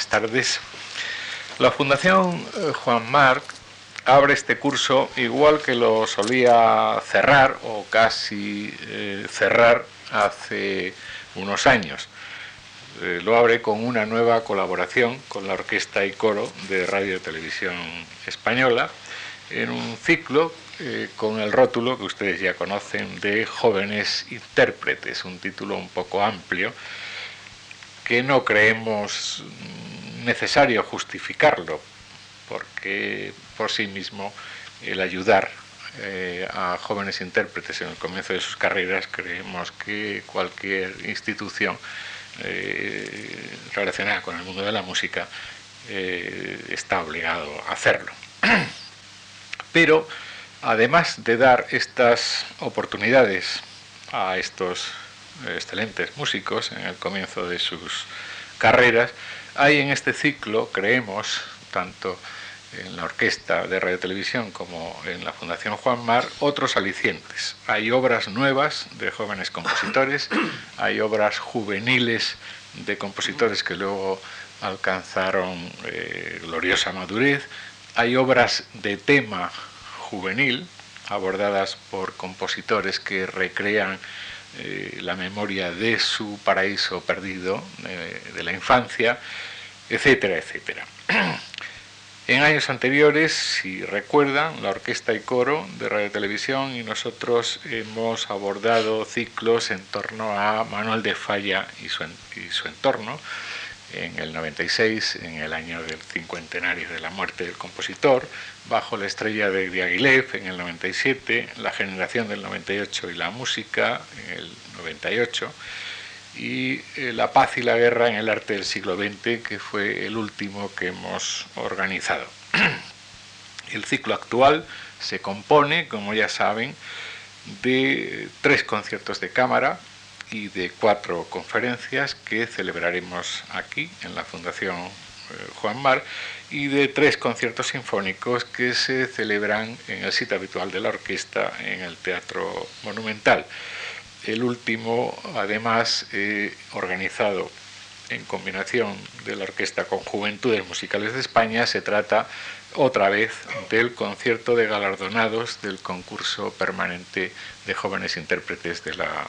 buenas tardes. La Fundación eh, Juan Marc abre este curso igual que lo solía cerrar o casi eh, cerrar hace unos años. Eh, lo abre con una nueva colaboración con la Orquesta y Coro de Radio y Televisión Española en un ciclo con el rótulo que ustedes ya conocen de Jóvenes Intérpretes, un título un poco amplio que no creemos necesario justificarlo, porque por sí mismo el ayudar eh, a jóvenes intérpretes en el comienzo de sus carreras, creemos que cualquier institución eh, relacionada con el mundo de la música eh, está obligado a hacerlo. Pero además de dar estas oportunidades a estos excelentes músicos en el comienzo de sus carreras, hay en este ciclo, creemos, tanto en la orquesta de radio televisión como en la Fundación Juan Mar, otros alicientes. Hay obras nuevas de jóvenes compositores, hay obras juveniles de compositores que luego alcanzaron eh, gloriosa madurez, hay obras de tema juvenil abordadas por compositores que recrean eh, la memoria de su paraíso perdido eh, de la infancia, etcétera, etcétera. En años anteriores, si recuerdan, la Orquesta y Coro de Radio Televisión y nosotros hemos abordado ciclos en torno a Manuel de Falla y su, y su entorno, en el 96, en el año del cincuentenario de la muerte del compositor, bajo la estrella de Diaghilev en el 97, la generación del 98 y la música en el 98, y eh, La paz y la guerra en el arte del siglo XX, que fue el último que hemos organizado. El ciclo actual se compone, como ya saben, de tres conciertos de cámara, y de cuatro conferencias que celebraremos aquí en la Fundación Juan Mar y de tres conciertos sinfónicos que se celebran en el sitio habitual de la orquesta en el Teatro Monumental. El último, además, eh, organizado en combinación de la orquesta con Juventudes Musicales de España, se trata otra vez del concierto de galardonados del concurso permanente de jóvenes intérpretes de la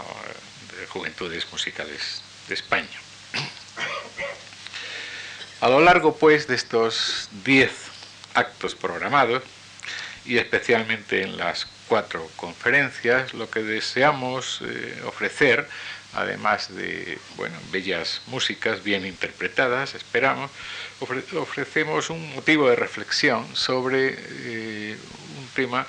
Juventudes Musicales de España. A lo largo, pues, de estos diez actos programados, y especialmente en las cuatro conferencias, lo que deseamos eh, ofrecer, además de bueno, bellas músicas bien interpretadas, esperamos, ofrecemos un motivo de reflexión sobre eh, un tema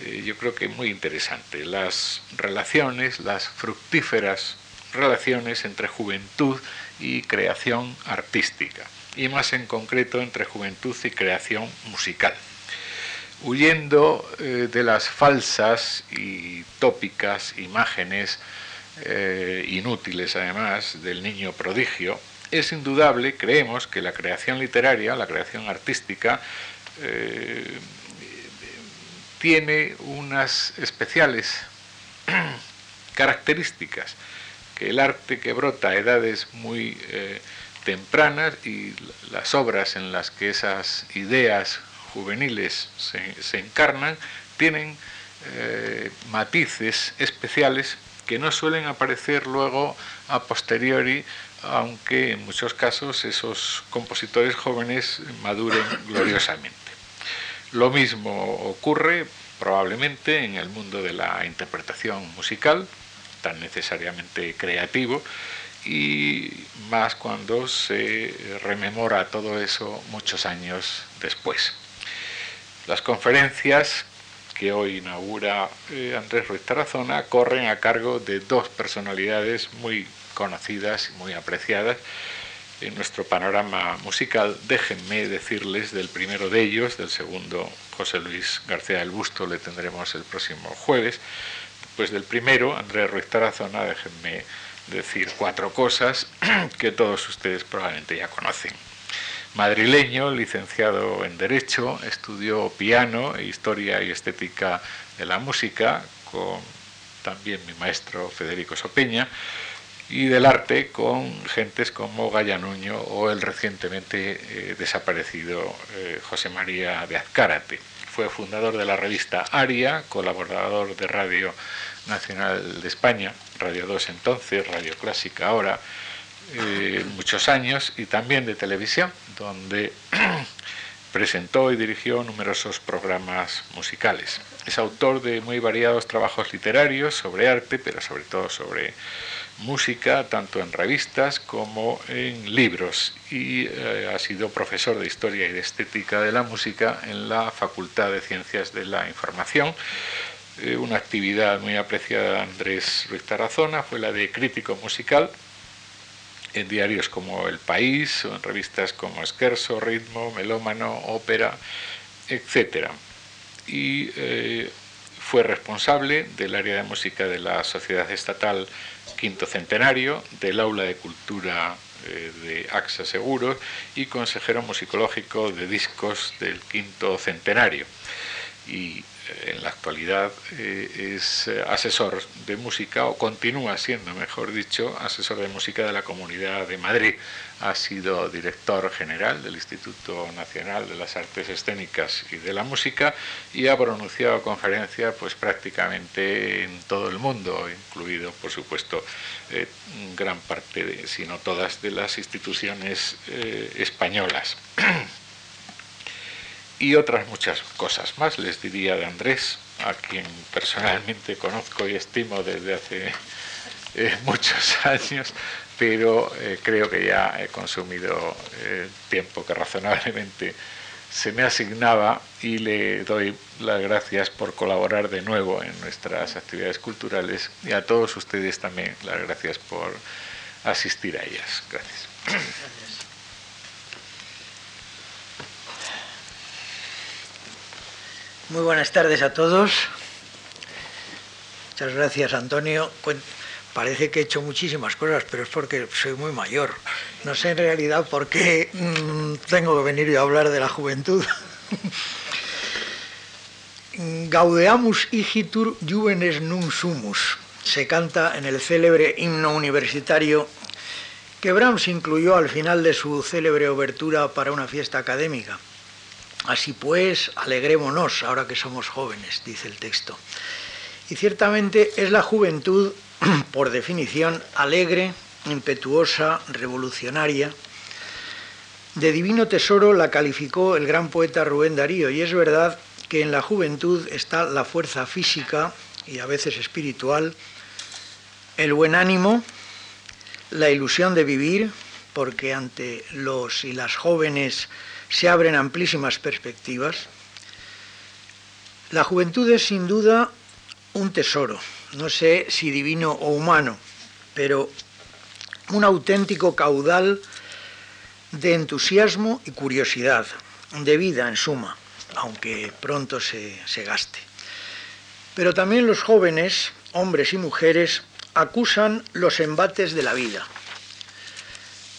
eh, yo creo que muy interesante. Las relaciones, las fructíferas relaciones entre juventud y creación artística, y más en concreto entre juventud y creación musical. Huyendo eh, de las falsas y tópicas imágenes eh, inútiles además del niño prodigio, es indudable, creemos, que la creación literaria, la creación artística, tiene unas especiales características, que el arte que brota a edades muy eh, tempranas y las obras en las que esas ideas juveniles se, encarnan tienen eh, matices especiales que no suelen aparecer luego a posteriori, aunque en muchos casos esos compositores jóvenes maduren gloriosamente. Lo mismo ocurre probablemente en el mundo de la interpretación musical, tan necesariamente creativo, y más cuando se rememora todo eso muchos años después. Las conferencias que hoy inaugura eh, Andrés Ruiz Tarazona corren a cargo de dos personalidades muy conocidas y muy apreciadas en nuestro panorama musical, déjenme decirles del primero de ellos, del segundo José Luis García del Busto, le tendremos el próximo jueves. Pues del primero, Andrés Ruiz Tarazona, déjenme decir cuatro cosas que todos ustedes probablemente ya conocen. Madrileño, licenciado en Derecho, estudió piano, e historia y estética de la música con también mi maestro Federico Sopeña y del arte con gentes como Gaya Nuño o el recientemente eh, desaparecido eh, José María de Azcárate. Fue fundador de la revista Aria, colaborador de Radio Nacional de España, Radio 2 entonces, Radio Clásica ahora, eh, muchos años, y también de televisión, donde presentó y dirigió numerosos programas musicales. Es autor de muy variados trabajos literarios sobre arte, pero sobre todo sobre música, tanto en revistas como en libros, y eh, ha sido profesor de Historia y de Estética de la Música en la Facultad de Ciencias de la Información. Eh, una actividad muy apreciada de Andrés Ruiz Tarazona fue la de crítico musical en diarios como El País o en revistas como Esquerzo, Ritmo, Melómano, Ópera, etc. Y eh, fue responsable del área de música de la Sociedad Estatal Quinto Centenario, del Aula de Cultura eh, de AXA Seguros y consejero musicológico de discos del Quinto Centenario. Y en la actualidad eh, es eh, asesor de música, o continúa siendo, mejor dicho, asesor de música de la Comunidad de Madrid. Ha sido director general del Instituto Nacional de las Artes Escénicas y de la Música y ha pronunciado conferencias pues, prácticamente en todo el mundo, incluido, por supuesto, eh, gran parte, de, si no todas, de las instituciones españolas. y otras muchas cosas más, les diría de Andrés, a quien personalmente conozco y estimo desde hace eh, muchos años, pero eh, creo que ya he consumido el eh, tiempo que razonablemente se me asignaba y le doy las gracias por colaborar de nuevo en nuestras actividades culturales y a todos ustedes también las gracias por asistir a ellas. Gracias. Muy buenas tardes a todos. Muchas gracias, Antonio. Parece que he hecho muchísimas cosas, pero es porque soy muy mayor. No sé en realidad por qué mm, tengo que venir yo a hablar de la juventud. Gaudeamus igitur juvenes num sumus. Se canta en el célebre himno universitario que Brahms incluyó al final de su célebre obertura para una fiesta académica. Así pues, alegrémonos ahora que somos jóvenes, dice el texto. Y ciertamente es la juventud, por definición, alegre, impetuosa, revolucionaria. De divino tesoro la calificó el gran poeta Rubén Darío, y es verdad que en la juventud está la fuerza física y a veces espiritual, el buen ánimo, la ilusión de vivir, porque ante los y las jóvenes se abren amplísimas perspectivas. La juventud es sin duda un tesoro, no sé si divino o humano, pero un auténtico caudal de entusiasmo y curiosidad, de vida en suma, aunque pronto se, se gaste. Pero también los jóvenes, hombres y mujeres, acusan los embates de la vida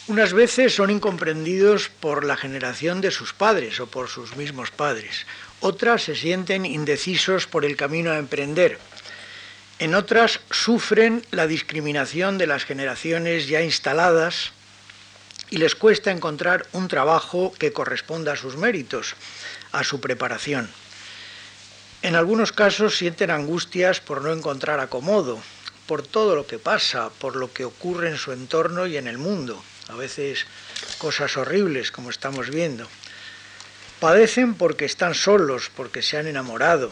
unas veces son incomprendidos por la generación de sus padres o por sus mismos padres. Otras se sienten indecisos por el camino a emprender. En otras sufren la discriminación de las generaciones ya instaladas y les cuesta encontrar un trabajo que corresponda a sus méritos, a su preparación. En algunos casos sienten angustias por no encontrar acomodo, por todo lo que pasa, por lo que ocurre en su entorno y en el mundo a veces cosas horribles como estamos viendo. Padecen porque están solos, porque se han enamorado.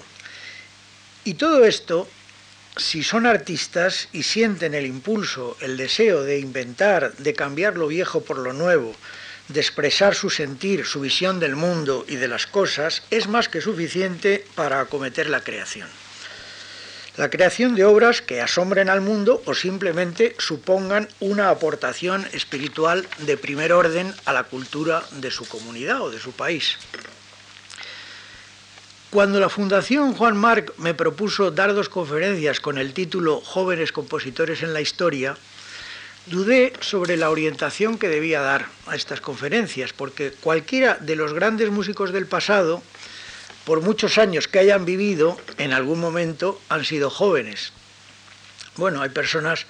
Y todo esto, si son artistas y sienten el impulso, el deseo de inventar, de cambiar lo viejo por lo nuevo, de expresar su sentir, su visión del mundo y de las cosas, es más que suficiente para acometer la creación la creación de obras que asombren al mundo o simplemente supongan una aportación espiritual de primer orden a la cultura de su comunidad o de su país. Cuando la Fundación Juan Marc me propuso dar dos conferencias con el título Jóvenes compositores en la historia, dudé sobre la orientación que debía dar a estas conferencias, porque cualquiera de los grandes músicos del pasado por muchos años que hayan vivido, en algún momento han sido jóvenes. Bueno, hay personas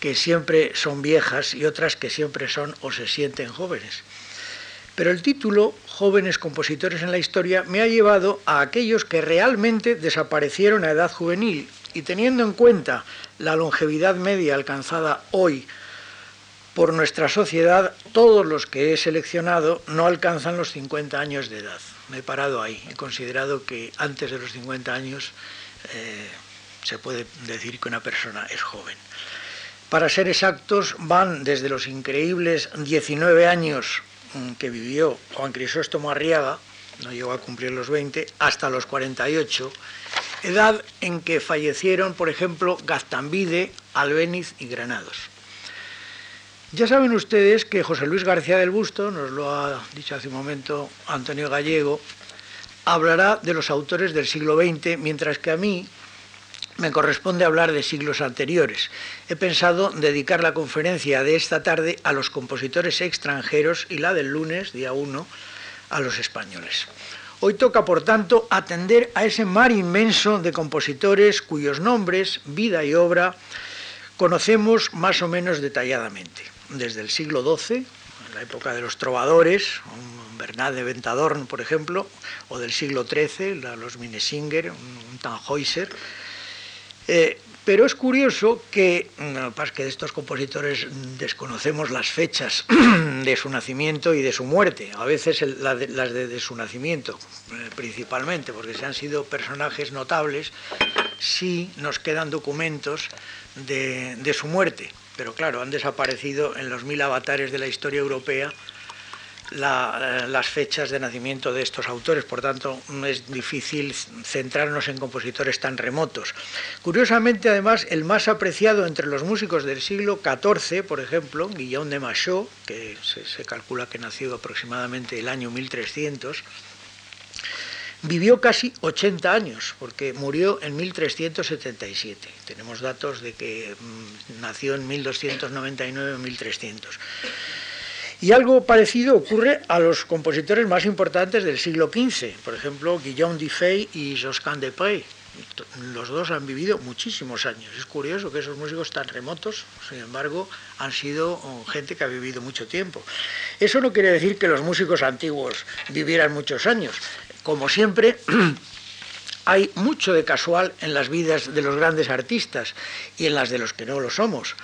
que siempre son viejas y otras que siempre son o se sienten jóvenes. Pero el título, Jóvenes compositores en la historia, me ha llevado a aquellos que realmente desaparecieron a edad juvenil y teniendo en cuenta la longevidad media alcanzada hoy por nuestra sociedad, todos los que he seleccionado no alcanzan los 50 años de edad. Me he parado ahí, he considerado que antes de los 50 años eh, se puede decir que una persona es joven. Para ser exactos, van desde los increíbles 19 años mm, que vivió Juan Crisóstomo Arriaga, no llegó a cumplir los 20, hasta los 48, edad en que fallecieron, por ejemplo, Gaztambide, Albéniz y Granados. Ya saben ustedes que José Luis García del Busto, nos lo ha dicho hace un momento Antonio Gallego, hablará de los autores del siglo XX, mientras que a mí me corresponde hablar de siglos anteriores. He pensado dedicar la conferencia de esta tarde a los compositores extranjeros y la del lunes, día 1, a los españoles. Hoy toca, por tanto, atender a ese mar inmenso de compositores cuyos nombres, vida y obra conocemos más o menos detalladamente. Desde el siglo XII, en la época de los trovadores, un Bernard de Ventadorn, por ejemplo, o del siglo XIII, los Minesinger, un Tannhäuser, eh, pero es curioso que, que de estos compositores desconocemos las fechas de su nacimiento y de su muerte, a veces las de, su nacimiento eh, principalmente, porque se han sido personajes notables, sí nos quedan documentos de su muerte, pero claro, han desaparecido en los mil avatares de la historia europea eh, las fechas de nacimiento de estos autores, por tanto es difícil centrarnos en compositores tan remotos. Curiosamente, además, el más apreciado entre los músicos del siglo XIV, por ejemplo, Guillaume de Machaut, que se, calcula que nació aproximadamente el año 1300, vivió casi 80 años, porque murió en 1377. Tenemos datos de que mm, nació en 1299 1300. Y algo parecido ocurre a los compositores más importantes del siglo XV, por ejemplo, Guillaume Dufay y Josquin de Prey. Los dos han vivido muchísimos años. Es curioso que esos músicos tan remotos, sin embargo, han sido gente que ha vivido mucho tiempo. Eso no quiere decir que los músicos antiguos vivieran muchos años. Como siempre, hay mucho de casual en las vidas de los grandes artistas y en las de los que no lo somos.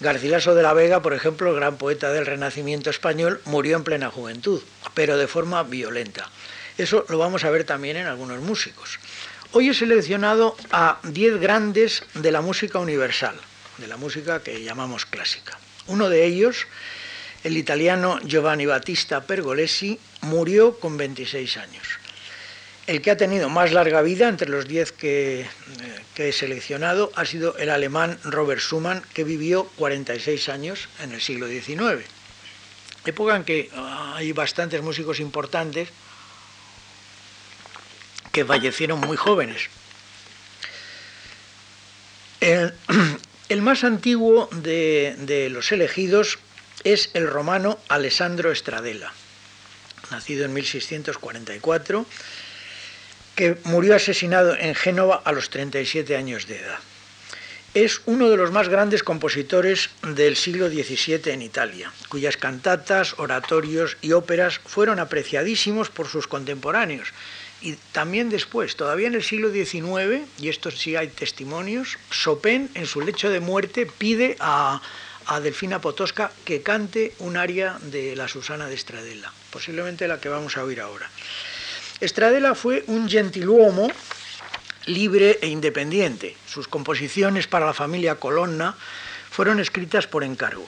Garcilaso de la Vega, por ejemplo, el gran poeta del Renacimiento español, murió en plena juventud, pero de forma violenta. Eso lo vamos a ver también en algunos músicos. Hoy he seleccionado a 10 grandes de la música universal, de la música que llamamos clásica. Uno de ellos, el italiano Giovanni Battista Pergolesi, murió con 26 años. El que ha tenido más larga vida entre los diez que, he seleccionado ha sido el alemán Robert Schumann, que vivió 46 años en el siglo XIX. Época en que hay bastantes músicos importantes que fallecieron muy jóvenes. El, más antiguo de, de los elegidos es el romano Alessandro Stradella, nacido en 1644 que murió asesinado en Génova a los 37 años de edad. Es uno de los más grandes compositores del siglo XVII en Italia, cuyas cantatas, oratorios y óperas fueron apreciadísimos por sus contemporáneos. Y también después, todavía en el siglo XIX, y esto sí hay testimonios, Chopin en su lecho de muerte pide a, a Delfina Potosca que cante un aria de la Susana de Stradella, posiblemente la que vamos a oír ahora. Stradella fue un gentiluomo libre e independiente. Sus composiciones para la familia Colonna fueron escritas por encargo.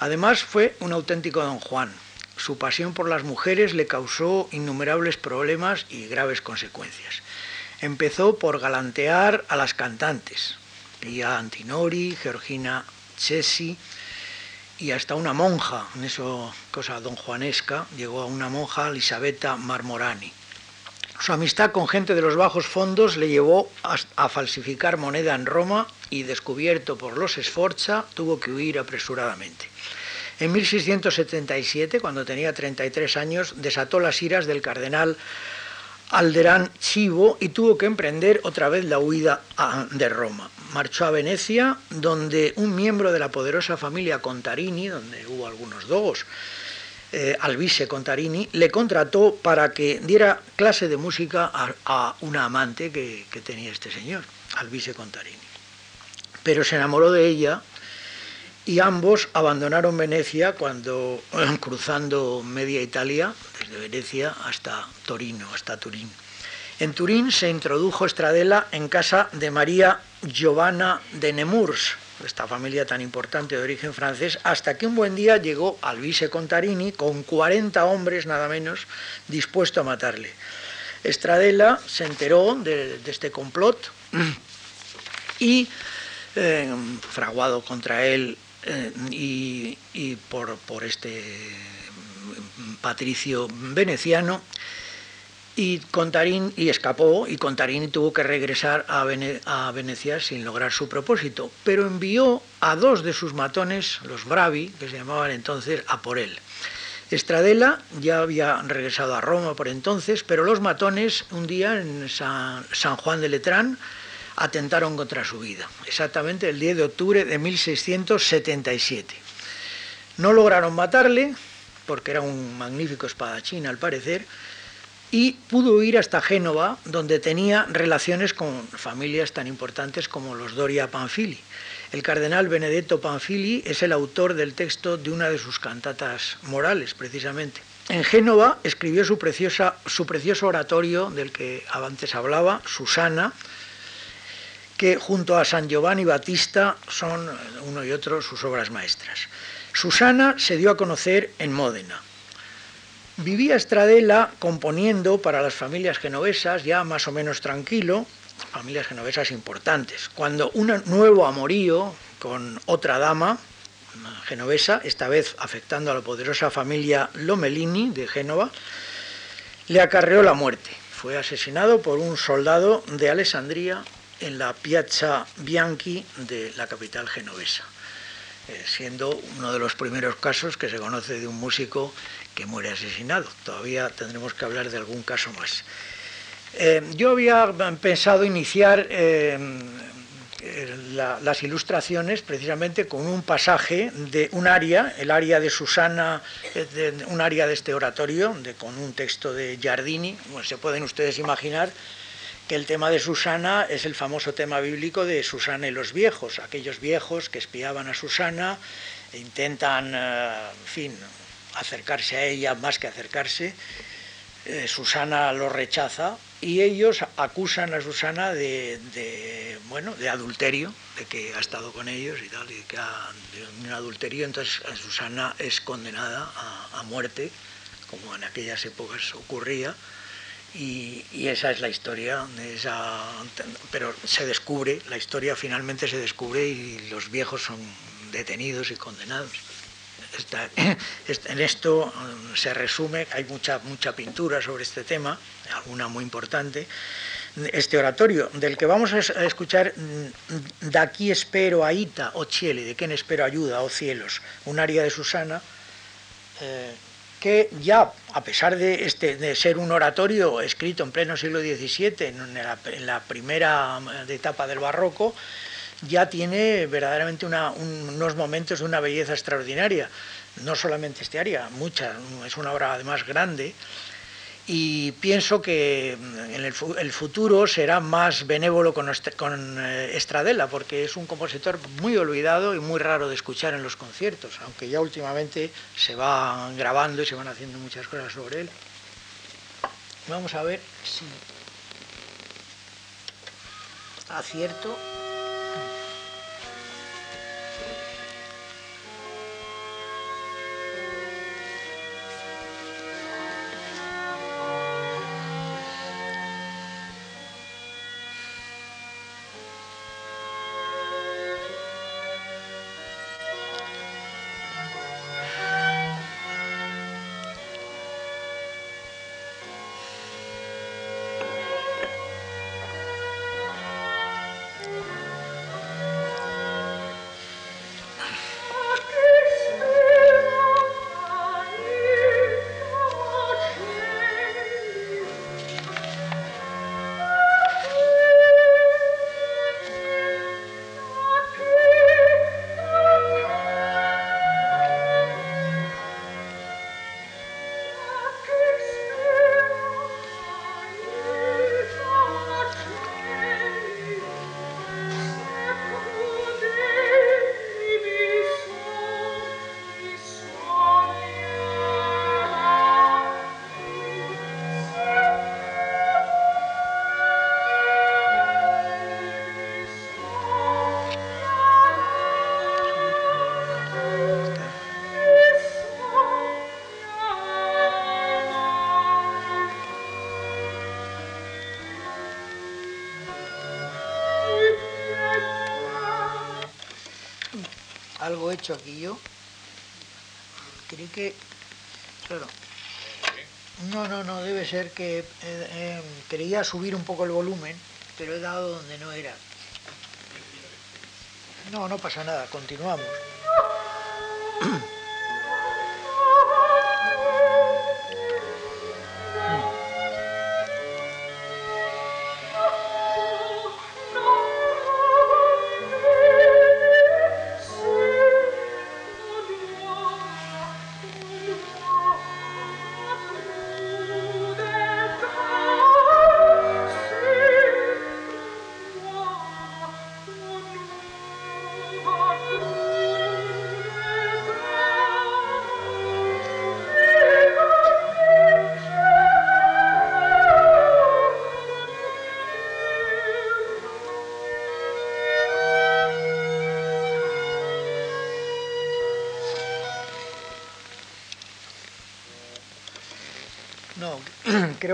Además fue un auténtico don Juan. Su pasión por las mujeres le causó innumerables problemas y graves consecuencias. Empezó por galantear a las cantantes, a Antinori, Georgina Chesi y hasta una monja, en eso cosa don Juanesca, llegó a una monja Elisabetta Marmorani. Su amistad con gente de los bajos fondos le llevó a, falsificar moneda en Roma y, descubierto por los Sforza, tuvo que huir apresuradamente. En 1677, cuando tenía 33 años, desató las iras del cardenal Alderán Chivo y tuvo que emprender otra vez la huida de Roma. Marchó a Venecia, donde un miembro de la poderosa familia Contarini, donde hubo algunos dogos, eh, Alvise Contarini, le contrató para que diera clase de música a, una amante que, tenía este señor, Alvise Contarini. Pero se enamoró de ella y ambos abandonaron Venecia cuando, cruzando media Italia, desde Venecia hasta Torino, hasta Turín. En Turín se introdujo Stradella en casa de María Giovanna de Nemours, esta familia tan importante de origen francés, hasta que un buen día llegó Alvise Contarini con 40 hombres nada menos dispuesto a matarle. Stradella se enteró de, este complot y, eh, fraguado contra él eh, y, por, este patricio veneciano, y Contarín y escapó y Contarín tuvo que regresar a, Venecia sin lograr su propósito, pero envió a dos de sus matones, los Bravi, que se llamaban entonces, a por él. Estradela ya había regresado a Roma por entonces, pero los matones un día en San, San Juan de Letrán atentaron contra su vida, exactamente el 10 de octubre de 1677. No lograron matarle, porque era un magnífico espadachín al parecer, y pudo ir hasta Génova, donde tenía relaciones con familias tan importantes como los Doria Panfili. El cardenal Benedetto Panfili es el autor del texto de una de sus cantatas morales, precisamente. En Génova escribió su, preciosa, su precioso oratorio del que antes hablaba, Susana, que junto a San Giovanni Battista son uno y otro sus obras maestras. Susana se dio a conocer en Módena. Vivía Stradella componiendo para las familias genovesas, ya más o menos tranquilo, familias genovesas importantes, cuando un nuevo amorío con otra dama genovesa, esta vez afectando a la poderosa familia Lomelini de Génova, le acarreó la muerte. Fue asesinado por un soldado de Alessandría en la Piazza Bianchi de la capital genovesa, siendo uno de los primeros casos que se conoce de un músico que muere asesinado. Todavía tendremos que hablar de algún caso más. Eh, yo había pensado iniciar eh, las ilustraciones precisamente con un pasaje de un área, el área de Susana, un área de este oratorio, de, con un texto de Giardini. se pueden ustedes imaginar que el tema de Susana es el famoso tema bíblico de Susana y los viejos, aquellos viejos que espiaban a Susana e intentan, eh, en fin, acercarse a ella más que acercarse. Eh, Susana lo rechaza y ellos acusan a Susana de, bueno, de adulterio, de que ha estado con ellos y tal, y que ha de un adulterio, entonces Susana es condenada a muerte, como en aquellas épocas ocurría y, esa es la historia, esa, pero se descubre, la historia finalmente se descubre y los viejos son detenidos y condenados. en esto um, se resume, hay mucha, mucha pintura sobre este tema, alguna muy importante, este oratorio, del que vamos a escuchar mm, De aquí espero a Ita, o Cieli, de quién espero ayuda, o cielos, un aria de Susana, eh, que ya, a pesar de, este, de ser un oratorio escrito en pleno siglo XVII, en la, primera etapa del barroco, ya tiene verdaderamente unos momentos de una belleza extraordinaria. No solamente este área, mucha, es una obra además grande, y pienso que mm, en el, futuro será más benévolo con, con eh, Estradella, porque es un compositor muy olvidado y muy raro de escuchar en los conciertos, aunque ya últimamente se va grabando y se van haciendo muchas cosas sobre él. Vamos a ver si acierto. Yo. Creí que, claro, no, no, no, debe ser que eh, eh, quería subir un poco el volumen, pero he dado donde no era. No, no pasa nada, continuamos.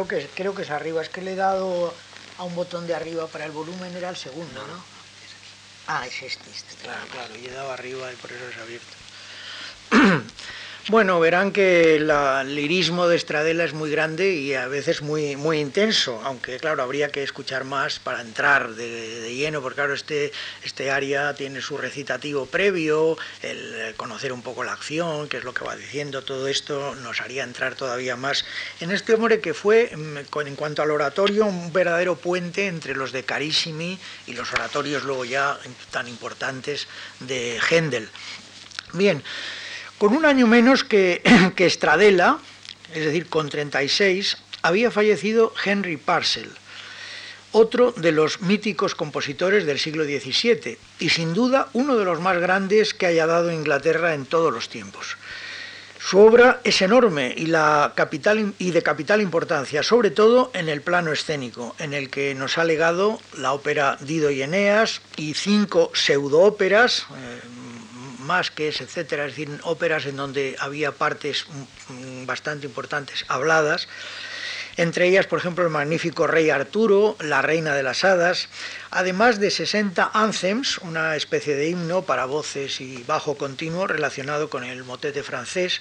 Creo que, creo que es arriba. Es que le he dado a un botón de arriba para el volumen, era el segundo, ¿no? Ah, es este, este, claro, claro. Y he dado arriba y por eso es abierto. Bueno, verán que el lirismo de Stradella es muy grande y a veces muy, muy intenso, aunque claro, habría que escuchar más para entrar de, lleno, porque claro, este, este área tiene su recitativo previo, el conocer un poco la acción, qué es lo que va diciendo, todo esto nos haría entrar todavía más en este hombre que fue, mm, en cuanto al oratorio, un verdadero puente entre los de Carissimi y los oratorios luego ya tan importantes de Händel. Bien, con un año menos que, que es decir, con 36, había fallecido Henry Parcel, otro de los míticos compositores del siglo XVII y sin duda uno de los más grandes que haya dado Inglaterra en todos los tiempos. Su obra es enorme y de capital importancia, sobre todo en el plano escénico, en el que nos ha legado la ópera Dido y Eneas y cinco pseudoóperas, eh, más que es, etcétera, es decir, óperas en donde había partes bastante importantes habladas, entre ellas, por ejemplo, el magnífico Rey Arturo, La Reina de las Hadas, además de 60 anthems, una especie de himno para voces y bajo continuo relacionado con el motete francés,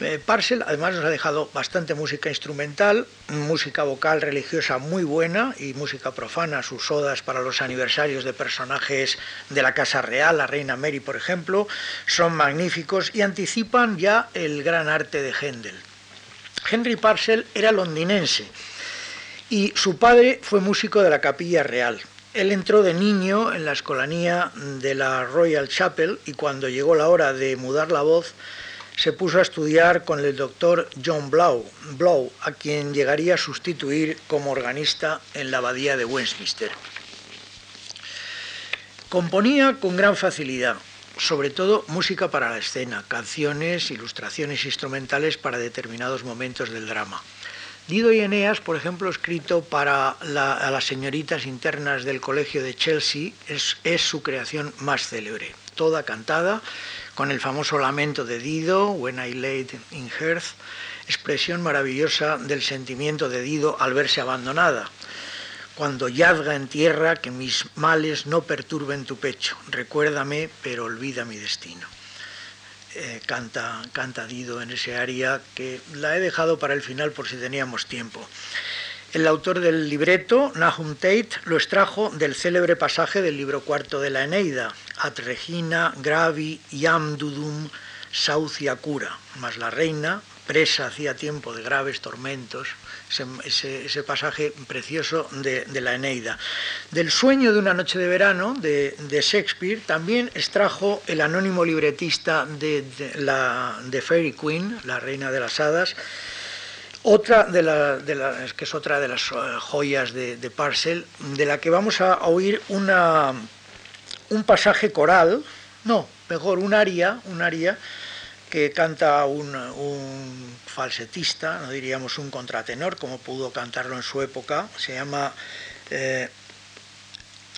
eh, Parcel además nos ha dejado bastante música instrumental, música vocal religiosa muy buena y música profana, sus odas para los aniversarios de personajes de la Casa Real, la Reina Mary por ejemplo, son magníficos y anticipan ya el gran arte de Händel. Henry Parcel era londinense y su padre fue músico de la Capilla Real. Él entró de niño en la escolanía de la Royal Chapel y cuando llegó la hora de mudar la voz, se puso a estudiar con el doctor John Blow, Blow, a quien llegaría a sustituir como organista en la abadía de Westminster. Componía con gran facilidad, sobre todo música para la escena, canciones, ilustraciones instrumentales para determinados momentos del drama. Dido y Eneas, por ejemplo, escrito para las señoritas internas del colegio de Chelsea, es su creación más célebre, toda cantada con el famoso lamento de Dido, When I Laid in Hearth, expresión maravillosa del sentimiento de Dido al verse abandonada. Cuando yazga en tierra, que mis males no perturben tu pecho, recuérdame, pero olvida mi destino. Eh, canta, canta Dido en ese aria que la he dejado para el final por si teníamos tiempo. El autor del libreto, Nahum Tate, lo extrajo del célebre pasaje del libro cuarto de la Eneida, At Regina gravi iam dudum saucia cura, mas la reina, presa hacía tiempo de graves tormentos, ese, pasaje precioso de, la Eneida. Del sueño de una noche de verano de, Shakespeare también extrajo el anónimo libretista de, la, de Fairy Queen, la reina de las hadas, otra de, las que es otra de las eh, joyas de, Parcel, de la que vamos a oír una, un pasaje coral, no, mejor un aria, un aria que canta un, falsetista, no diríamos un contratenor, como pudo cantarlo en su época, se llama eh,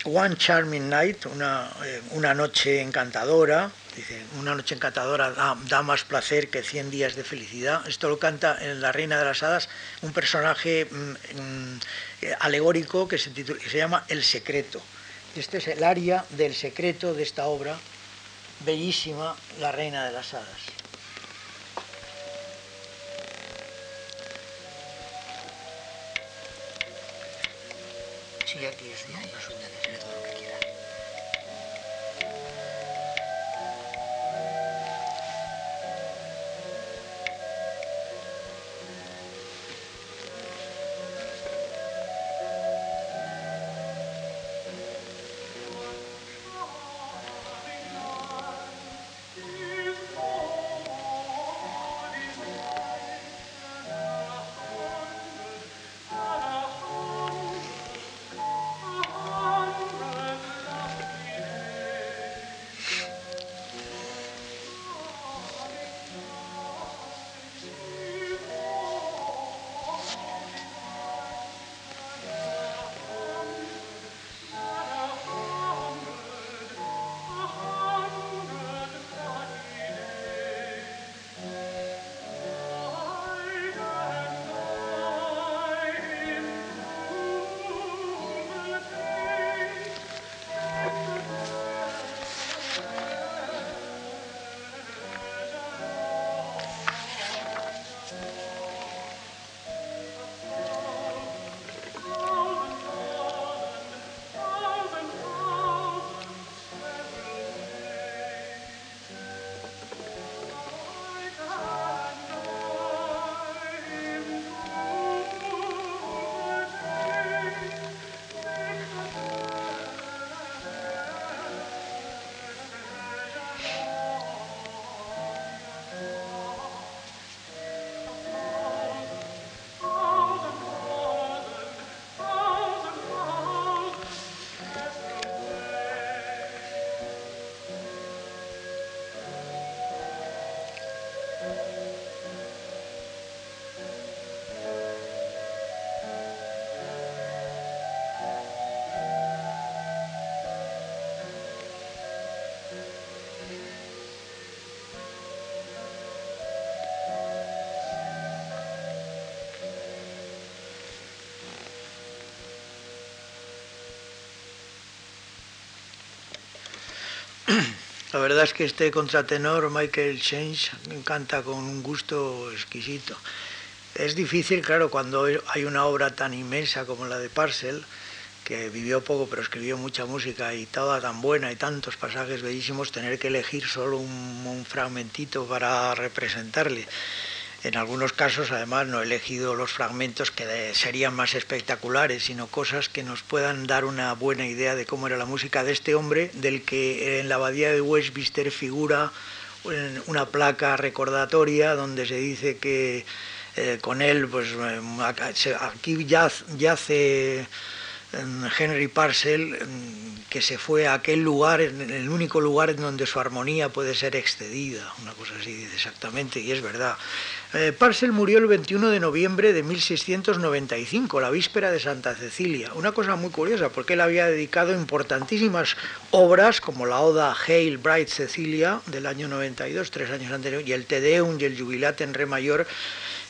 One Charming Night, una, eh, una noche encantadora, Dice, una noche encantadora da, más placer que 100 días de felicidad. Esto lo canta en La Reina de las Hadas un personaje mm, mm, alegórico que se, llama El Secreto. Este es el aria del secreto de esta obra, bellísima La Reina de las Hadas. Sí, aquí es La verdad es que este contratenor, Michael Change, canta con un gusto exquisito. Es difícil, claro, cuando hay una obra tan inmensa como la de Parcel, que vivió poco pero escribió mucha música y toda tan buena y tantos pasajes bellísimos, tener que elegir solo un, un fragmentito para representarle. En algunos casos, además, no he elegido los fragmentos que serían más espectaculares, sino cosas que nos puedan dar una buena idea de cómo era la música de este hombre, del que en la abadía de Westminster figura una placa recordatoria donde se dice que eh, con él, pues eh, aquí yace Henry Parcel, que se fue a aquel lugar, el único lugar en donde su armonía puede ser excedida, una cosa así exactamente, y es verdad. Eh, Parcel murió el 21 de noviembre de 1695, la víspera de Santa Cecilia. Una cosa muy curiosa, porque él había dedicado importantísimas obras, como la Oda Hail Bright Cecilia del año 92, tres años anteriores, y el Te Deum y el Jubilate en Re mayor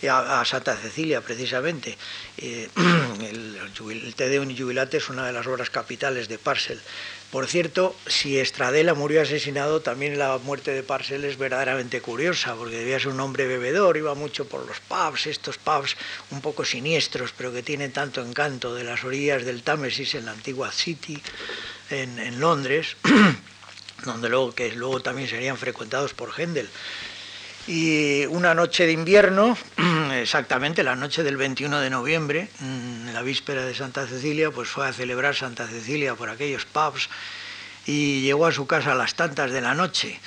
a, Santa Cecilia, precisamente. Eh, el, el Te Deum Jubilate es una de las obras capitales de Parcel. Por cierto, si Estradela murió asesinado, también la muerte de Parcel es verdaderamente curiosa, porque debía ser un hombre bebedor, iba mucho por los pubs, estos pubs un poco siniestros, pero que tienen tanto encanto de las orillas del Támesis en la antigua City, en, en Londres, donde luego, que luego también serían frecuentados por Händel. Y una noche de invierno, exactamente la noche del 21 de noviembre, mm, la víspera de Santa Cecilia, pues fue a celebrar Santa Cecilia por aquellos pubs y llegó a su casa a las tantas de la noche.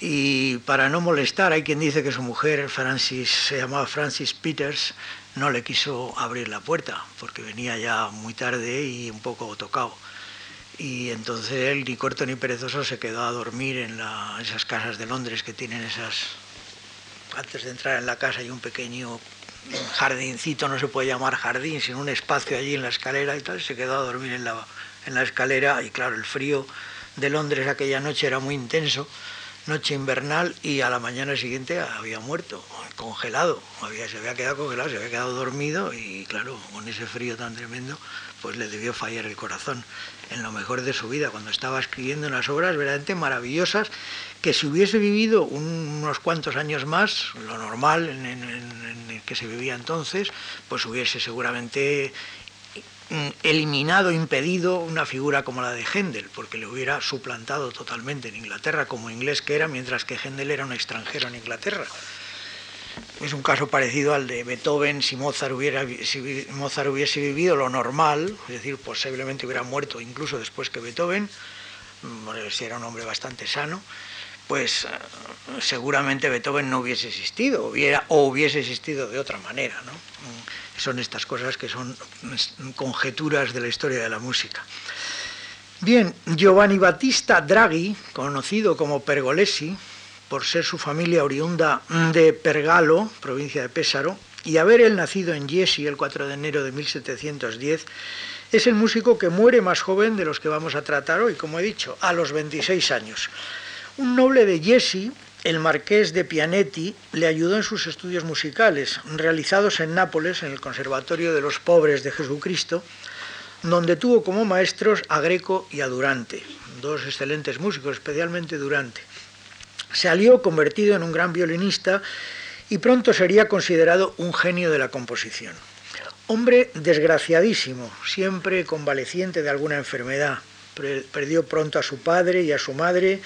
Y para no molestar, hay quien dice que su mujer, Francis, se llamaba Francis Peters, no le quiso abrir la puerta porque venía ya muy tarde y un poco tocado. Y entonces él, ni corto ni perezoso, se quedó a dormir en esas casas de Londres que tienen esas antes de entrar en la casa hay un pequeño jardincito, no se puede llamar jardín, sino un espacio allí en la escalera y tal, se quedó a dormir en la, en la escalera y claro, el frío de Londres aquella noche era muy intenso, noche invernal y a la mañana siguiente había muerto, congelado, había, se había quedado congelado, se había quedado dormido y claro, con ese frío tan tremendo, pues le debió fallar el corazón. En lo mejor de su vida, cuando estaba escribiendo unas obras verdaderamente maravillosas, que si hubiese vivido unos cuantos años más, lo normal en, el que se vivía entonces, pues hubiese seguramente Mm, eliminado, impedido una figura como la de Händel, porque le hubiera suplantado totalmente en Inglaterra como inglés que era, mientras que Händel era un extranjero en Inglaterra. Es un caso parecido al de Beethoven, si Mozart, hubiera, si Mozart hubiese vivido lo normal, es decir, posiblemente hubiera muerto incluso después que Beethoven, mm, si era un hombre bastante sano, pues eh, seguramente Beethoven no hubiese existido, hubiera, o hubiese existido de otra manera. ¿no? Mm, son estas cosas que son conjeturas de la historia de la música. Bien, Giovanni Battista Draghi, conocido como Pergolesi, por ser su familia oriunda de Pergalo, provincia de Pésaro, y haber él nacido en Jesi el 4 de enero de 1710, es el músico que muere más joven de los que vamos a tratar hoy, como he dicho, a los 26 años. Un noble de Jesi, el marqués de Pianetti, le ayudó en sus estudios musicales, realizados en Nápoles, en el Conservatorio de los Pobres de Jesucristo, donde tuvo como maestros a Greco y a Durante, dos excelentes músicos, especialmente Durante. Salió convertido en un gran violinista y pronto sería considerado un genio de la composición. Hombre desgraciadísimo, siempre convaleciente de alguna enfermedad, perdió pronto a su padre y a su madre,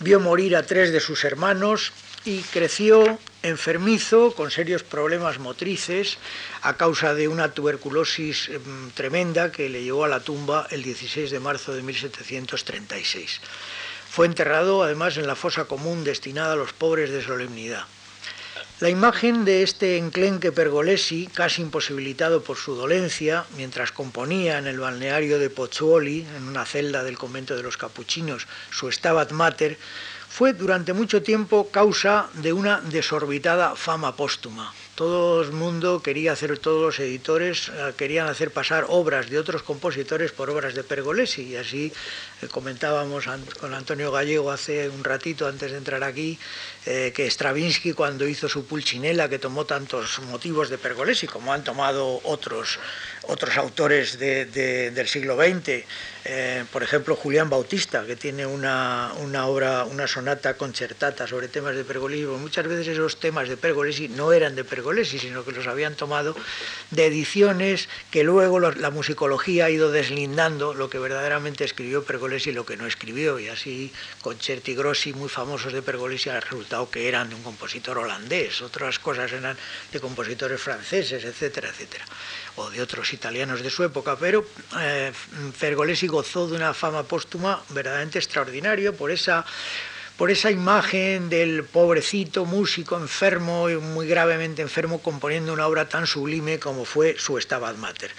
vio morir a tres de sus hermanos y creció enfermizo con serios problemas motrices a causa de una tuberculosis em, tremenda que le llevó a la tumba el 16 de marzo de 1736. Fue enterrado además en la fosa común destinada a los pobres de solemnidad. La imagen de este enclenque Pergolesi, casi imposibilitado por su dolencia, mientras componía en el balneario de Pozzuoli, en una celda del convento de los capuchinos, su Stabat Mater, fue durante mucho tiempo causa de una desorbitada fama póstuma. Todo el mundo quería hacer, todos los editores eh, querían hacer pasar obras de otros compositores por obras de Pergolesi, y así comentábamos con Antonio Gallego hace un ratito antes de entrar aquí, eh, que Stravinsky cuando hizo su Pulcinella, que tomó tantos motivos de Pergolesi, como han tomado otros, otros autores del siglo XX, eh, por ejemplo Julián Bautista, que tiene una, obra, una sonata concertata sobre temas de Pergolesi, pues muchas veces esos temas de Pergolesi no eran de Pergolesi, sino que los habían tomado de ediciones que luego la musicología ha ido deslindando lo que verdaderamente escribió Pergolesi y lo que no escribió, y así concerti grossi muy famosos de Pergolesi han resultado que eran de un compositor holandés, otras cosas eran de compositores franceses, etcétera, etcétera, o de otros italianos de su época, pero eh, Fergolesi gozó de una fama póstuma verdaderamente extraordinaria por esa por esa imagen del pobrecito músico enfermo, muy gravemente enfermo, componiendo una obra tan sublime como fue su Stabat Mater.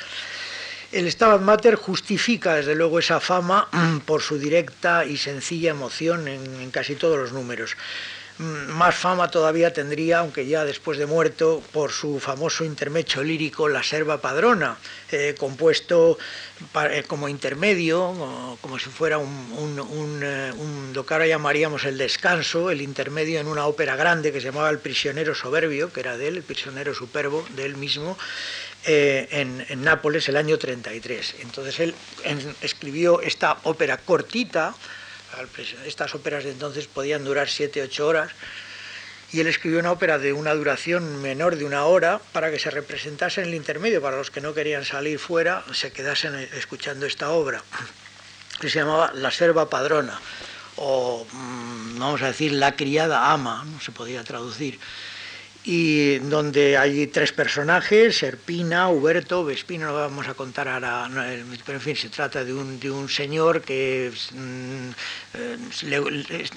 El Stabat Mater justifica desde luego esa fama por su directa y sencilla emoción en casi todos los números. Mm, más fama todavía tendría, aunque ya después de muerto, por su famoso intermecho lírico La Serva Padrona, eh, compuesto eh, como intermedio, como si fuera un, eh, un, lo que ahora llamaríamos el descanso, el intermedio en una ópera grande que se llamaba El prisionero soberbio, que era de él, el prisionero superbo, de él mismo, en, en, Nápoles el año 33. Entonces él escribió esta ópera cortita, estas óperas de entonces podían durar 7-8 horas y él escribió una ópera de una duración menor de una hora para que se representase en el intermedio, para los que no querían salir fuera, se quedasen escuchando esta obra, que se llamaba La Serva Padrona, o mm, vamos a decir La Criada Ama, no se podía traducir y donde hay tres personajes, Serpina, Huberto, Vespino, no vamos a contar ahora, pero en fin, se trata de un, de un señor que mm, eh,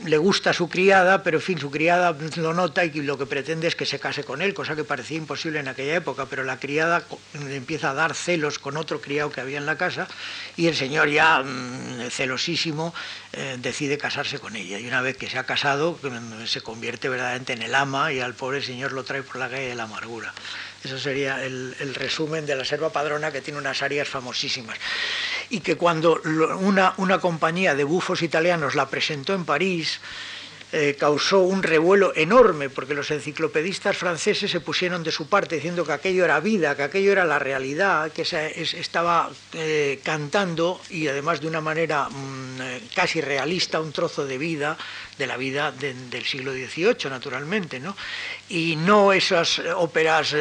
le, gusta a su criada, pero en fin, su criada lo nota y lo que pretende es que se case con él, cosa que parecía imposible en aquella época, pero la criada empieza a dar celos con otro criado que había en la casa y el señor ya mm, celosísimo eh, decide casarse con ella y una vez que se ha casado se convierte verdaderamente en el ama y al pobre señor lo trae por la calle de la amargura. Eso sería el, resumen de la selva padrona que tiene unas áreas famosísimas. Y que cuando una, una compañía de bufos italianos la presentó en París, eh, causó un revuelo enorme porque los enciclopedistas franceses se pusieron de su parte diciendo que aquello era vida, que aquello era la realidad, que estaba eh, cantando y además de una manera mm, eh, casi realista un trozo de vida, de la vida del siglo XVIII naturalmente, ¿no? y no esas óperas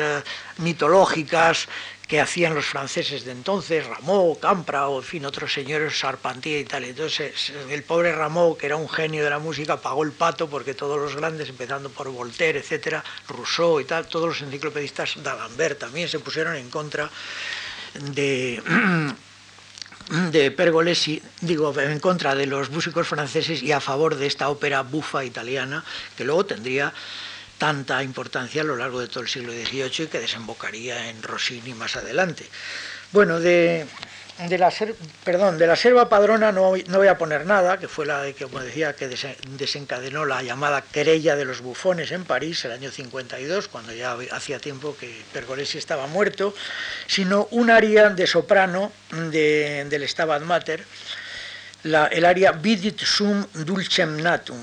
mitológicas que hacían los franceses de entonces, Rameau, Campra o en fin, otros señores, Charpentier y tal. Entonces el pobre Rameau, que era un genio de la música, pagó el pato porque todos los grandes, empezando por Voltaire, etcétera, Rousseau y tal, todos los enciclopedistas d'Alembert también se pusieron en contra de de Pergolesi, digo, en contra de los músicos franceses y a favor de esta ópera bufa italiana, que luego tendría tanta importancia a lo largo de todo el siglo XVIII y que desembocaría en Rossini más adelante. Bueno, de, la, perdón, de la selva padrona no, no, voy a poner nada, que fue la que, como decía, que desencadenó la llamada querella de los bufones en París el año 52, cuando ya hacía tiempo que Pergolesi estaba muerto, sino un aria de soprano del Stabat Mater, el aria Vidit sum dulcem natum,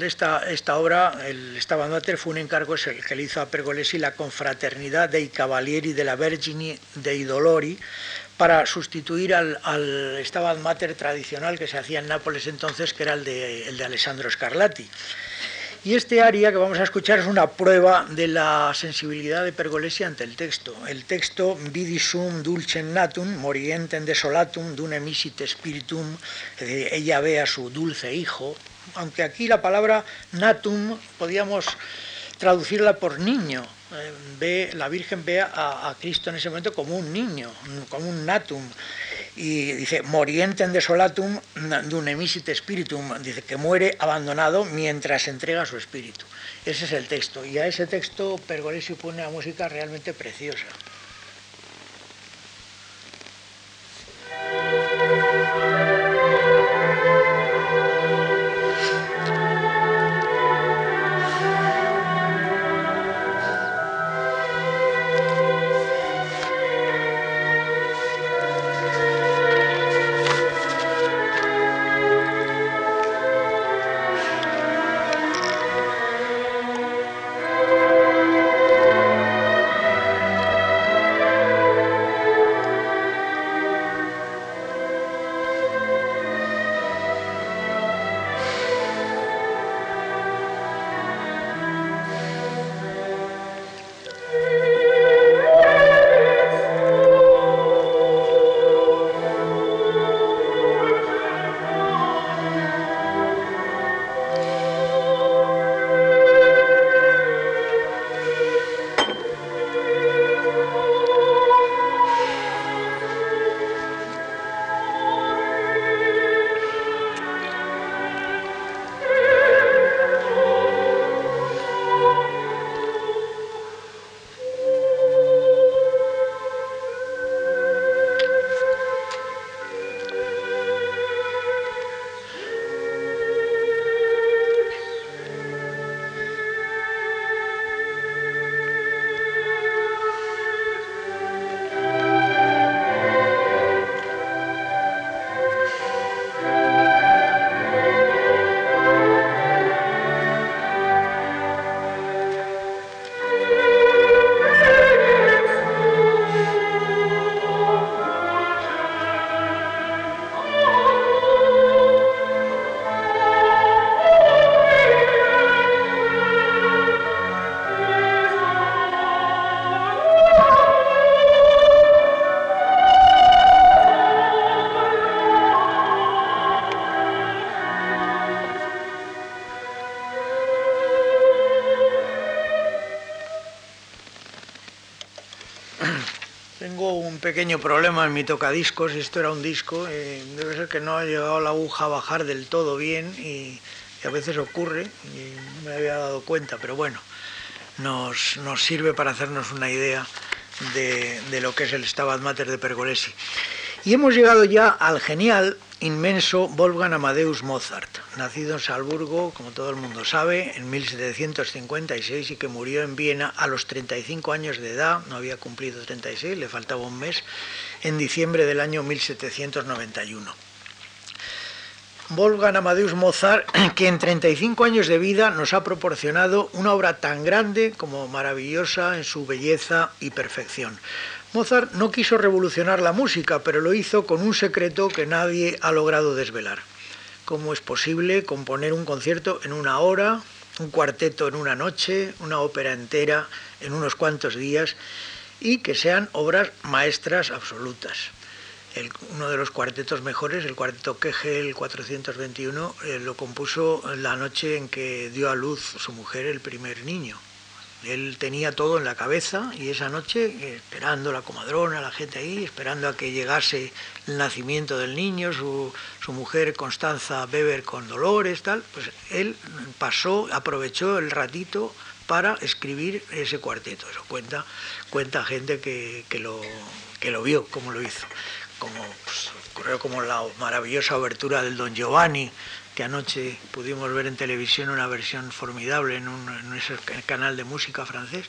esta, esta obra, el Stabat Mater, fue un encargo que le hizo a Pergolesi la confraternidad dei Cavalieri della Vergini dei Dolori para sustituir al, al Stabat Mater tradicional que se hacía en Nápoles entonces, que era el de, el de Alessandro Scarlatti. Y este aria que vamos a escuchar es una prueba de la sensibilidad de Pergolesi ante el texto. El texto Vidi sum natum, morientem desolatum, dune misit spiritum, ella ve a su dulce hijo, aunque aquí la palabra natum podíamos traducirla por niño. Ve, la Virgen ve a, Cristo en ese momento como un niño, como un natum. Y dice, morientem desolatum dunemisit spiritum, dice que muere abandonado mientras entrega su espíritu. Ese es el texto. Y a ese texto Pergolesi pone una música realmente preciosa. Pequeño problema en mi tocadiscos, esto era un disco, eh, debe ser que no ha llegado la aguja a bajar del todo bien y, a veces ocurre y no me había dado cuenta, pero bueno, nos, nos sirve para hacernos una idea de, de, lo que es el Stabat Mater de Pergolesi. Y hemos llegado ya al genial, inmenso Wolfgang Amadeus Mozart, nacido en Salzburgo, como todo el mundo sabe, en 1756 y que murió en Viena a los 35 años de edad, no había cumplido 36, le faltaba un mes, en diciembre del año 1791. Wolfgang Amadeus Mozart, que en 35 años de vida nos ha proporcionado una obra tan grande como maravillosa en su belleza y perfección. Mozart no quiso revolucionar la música, pero lo hizo con un secreto que nadie ha logrado desvelar. ¿Cómo es posible componer un concierto en una hora, un cuarteto en una noche, una ópera entera en unos cuantos días y que sean obras maestras absolutas? uno de los cuartetos mejores, el cuarteto Kegel 421, eh, lo compuso la noche en que dio a luz su mujer el primer niño. Él tenía todo en la cabeza y esa noche, esperando la comadrona, la gente ahí, esperando a que llegase el nacimiento del niño, su, mujer Constanza Weber con dolores, tal, pues él pasó, aprovechó el ratito para escribir ese cuarteto. Eso cuenta, cuenta gente que, que, lo, que lo vio, como lo hizo como pues, ocurrió como la maravillosa obertura del Don Giovanni, que anoche pudimos ver en televisión una versión formidable en, un, en ese canal de música francés.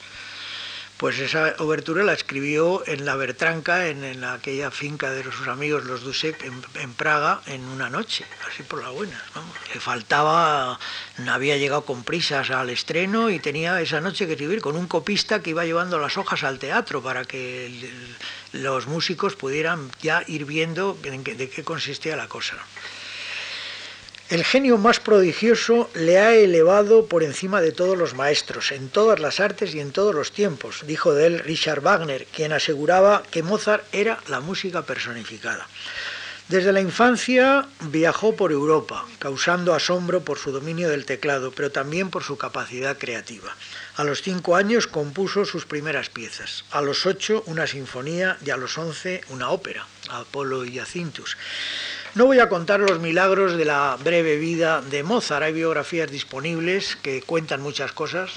Pues esa obertura la escribió en la Bertranca, en, aquella finca de sus amigos los Dussek en, Praga, en una noche, así por la buena. Le faltaba, no había llegado con prisas al estreno y tenía esa noche que escribir con un copista que iba llevando las hojas al teatro para que los músicos pudieran ya ir viendo de qué consistía la cosa. El genio más prodigioso le ha elevado por encima de todos los maestros, en todas las artes y en todos los tiempos, dijo de él Richard Wagner, quien aseguraba que Mozart era la música personificada. Desde la infancia viajó por Europa, causando asombro por su dominio del teclado, pero también por su capacidad creativa. A los cinco años compuso sus primeras piezas, a los ocho una sinfonía y a los once una ópera, Apolo y Jacintus. No voy a contar los milagros de la breve vida de Mozart, hay biografías disponibles que cuentan muchas cosas,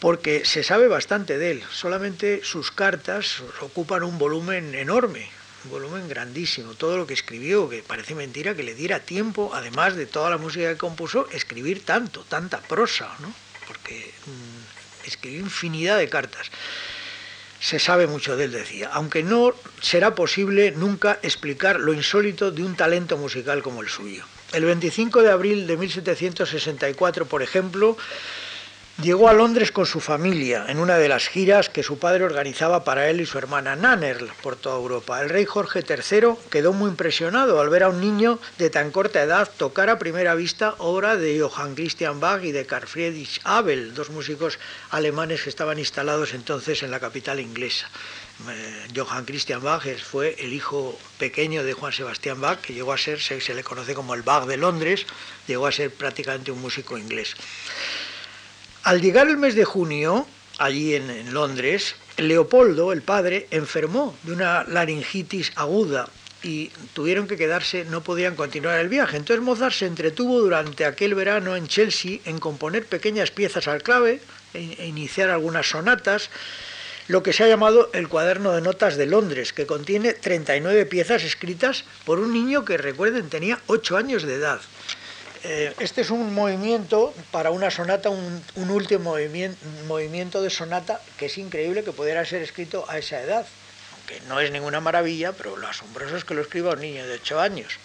porque se sabe bastante de él, solamente sus cartas ocupan un volumen enorme, un volumen grandísimo, todo lo que escribió, que parece mentira que le diera tiempo, además de toda la música que compuso, escribir tanto, tanta prosa, ¿no? porque mm, escribió infinidad de cartas se sabe mucho de él, decía, aunque no será posible nunca explicar lo insólito de un talento musical como el suyo. El 25 de abril de 1764, por ejemplo, Llegó a Londres con su familia en una de las giras que su padre organizaba para él y su hermana Nannerl por toda Europa. El rey Jorge III quedó muy impresionado al ver a un niño de tan corta edad tocar a primera vista obra de Johann Christian Bach y de Carl Friedrich Abel, dos músicos alemanes que estaban instalados entonces en la capital inglesa. Eh, Johann Christian Bach fue el hijo pequeño de Juan Sebastián Bach, que llegó a ser, se, se le conoce como el Bach de Londres, llegó a ser prácticamente un músico inglés. Al llegar el mes de junio, allí en, Londres, Leopoldo, el padre, enfermó de una laringitis aguda y tuvieron que quedarse, no podían continuar el viaje. Entonces Mozart se entretuvo durante aquel verano en Chelsea en componer pequeñas piezas al clave e, e iniciar algunas sonatas, lo que se ha llamado el cuaderno de notas de Londres, que contiene 39 piezas escritas por un niño que, recuerden, tenía 8 años de edad. Eh, este es un movimiento para una sonata, un, último movimiento, de sonata que es increíble que pudiera ser escrito a esa edad. Aunque no es ninguna maravilla, pero lo asombroso es que lo escriba un niño de 8 años.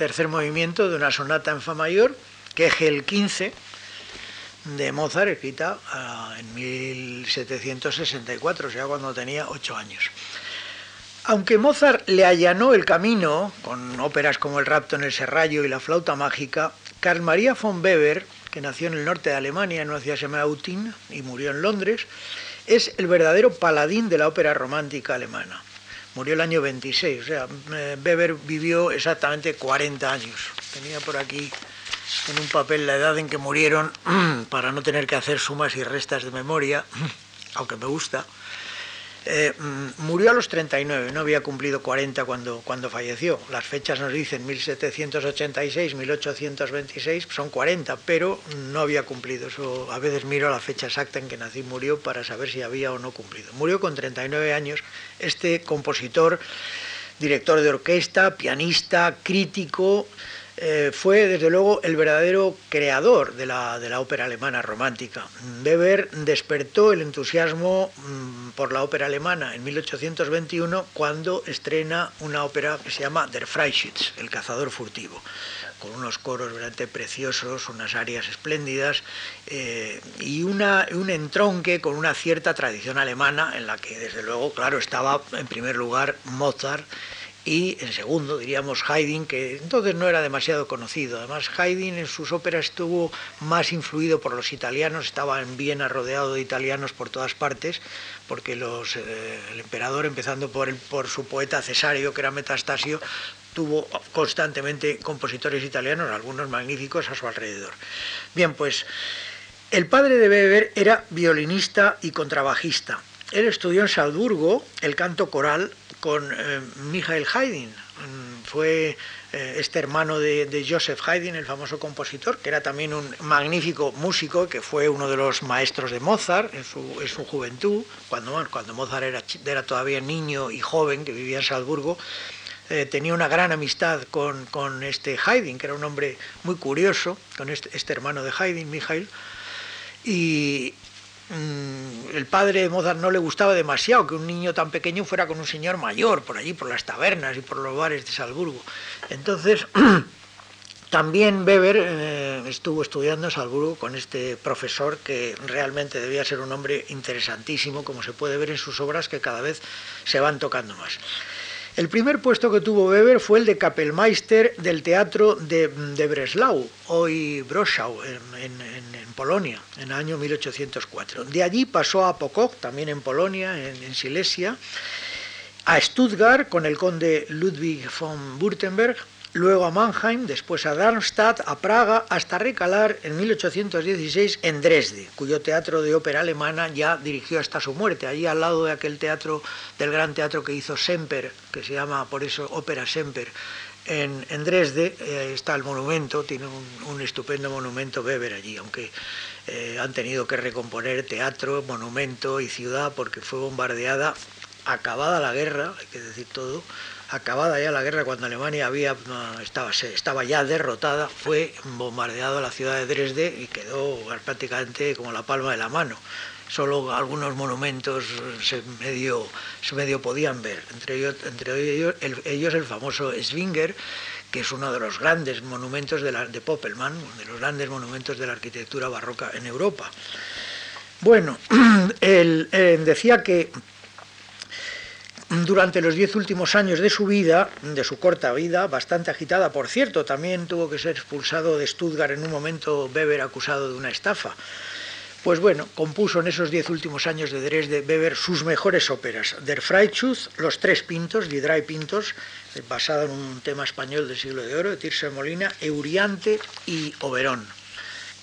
Tercer movimiento de una sonata en fa mayor, que es el 15 de Mozart, escrita ah, en 1764, o sea, cuando tenía ocho años. Aunque Mozart le allanó el camino con óperas como El rapto en el serrallo y La flauta mágica, Carl Maria von Weber, que nació en el norte de Alemania en una ciudad llamada y murió en Londres, es el verdadero paladín de la ópera romántica alemana. Murió el año 26, o sea, eh, Weber vivió exactamente 40 años. Tenía por aquí en un papel la edad en que murieron para no tener que hacer sumas y restas de memoria, aunque me gusta. Eh, mm, murió a los 39, no había cumplido 40 cuando, cuando falleció. Las fechas nos dicen 1786, 1826, son 40, pero no había cumplido. Eso, a veces miro la fecha exacta en que nací murió para saber si había o no cumplido. Murió con 39 años este compositor, director de orquesta, pianista, crítico, eh, fue desde luego el verdadero creador de la, de la, ópera alemana romántica. Weber despertó el entusiasmo mm, por la ópera alemana en 1821 cuando estrena una ópera que se llama Der Freischütz, el cazador furtivo con unos coros realmente preciosos, unas arias espléndidas eh, y una, un entronque con una cierta tradición alemana en la que desde luego, claro, estaba en primer lugar Mozart y en segundo diríamos Haydn, que entonces no era demasiado conocido. Además, Haydn en sus óperas estuvo más influido por los italianos, estaba en Viena rodeado de italianos por todas partes, porque los, eh, el emperador, empezando por, el, por su poeta Cesario, que era Metastasio, tuvo constantemente compositores italianos, algunos magníficos, a su alrededor. Bien, pues el padre de Weber era violinista y contrabajista. Él estudió en Salzburgo el canto coral con eh, Michael Haydn. Fue eh, este hermano de, Joseph Haydn, el famoso compositor, que era también un magnífico músico, que fue uno de los maestros de Mozart en su, juventud, cuando, cuando Mozart era, era, todavía niño y joven, que vivía en Salzburgo. Eh, tenía una gran amistad con, con, este Haydn, que era un hombre muy curioso, con este, este hermano de Haydn, Michael. Y, el padre de Mozart no le gustaba demasiado que un niño tan pequeño fuera con un señor mayor por allí, por las tabernas y por los bares de Salzburgo. Entonces, también Weber eh, estuvo estudiando en Salzburgo con este profesor que realmente debía ser un hombre interesantísimo, como se puede ver en sus obras que cada vez se van tocando más. El primer puesto que tuvo Weber fue el de Kapellmeister del Teatro de, Breslau, hoy Broschau, en, Polonia, en el año 1804. De allí pasó a Pocock, también en Polonia, en, Silesia, a Stuttgart con el conde Ludwig von Württemberg, luego a Mannheim, después a Darmstadt, a Praga, hasta recalar en 1816 en Dresde, cuyo teatro de ópera alemana ya dirigió hasta su muerte, allí al lado de aquel teatro, del gran teatro que hizo Semper, que se llama por eso Ópera Semper. En, Dresde eh, está el monumento, tiene un, estupendo monumento Weber allí, aunque eh, han tenido que recomponer teatro, monumento y ciudad porque fue bombardeada, acabada la guerra, hay que decir todo, acabada ya la guerra, cuando Alemania había, estaba, estaba ya derrotada, fue bombardeado la ciudad de Dresde y quedó prácticamente como la palma de la mano. Solo algunos monumentos se medio, se medio podían ver, entre ellos, entre ellos, el, ellos el famoso Swinger, que es uno de los grandes monumentos de, la, de Poppelmann, de los grandes monumentos de la arquitectura barroca en Europa. Bueno, él, eh, decía que durante los diez últimos años de su vida, de su corta vida, bastante agitada, por cierto, también tuvo que ser expulsado de Stuttgart en un momento Weber acusado de una estafa. Pues bueno, compuso en esos diez últimos años de Dresde Weber sus mejores óperas, Der Freitschutz, Los Tres Pintos, Die Drei Pintos, basada en un tema español del siglo de oro, de Tirso de Molina, Euriante y Oberón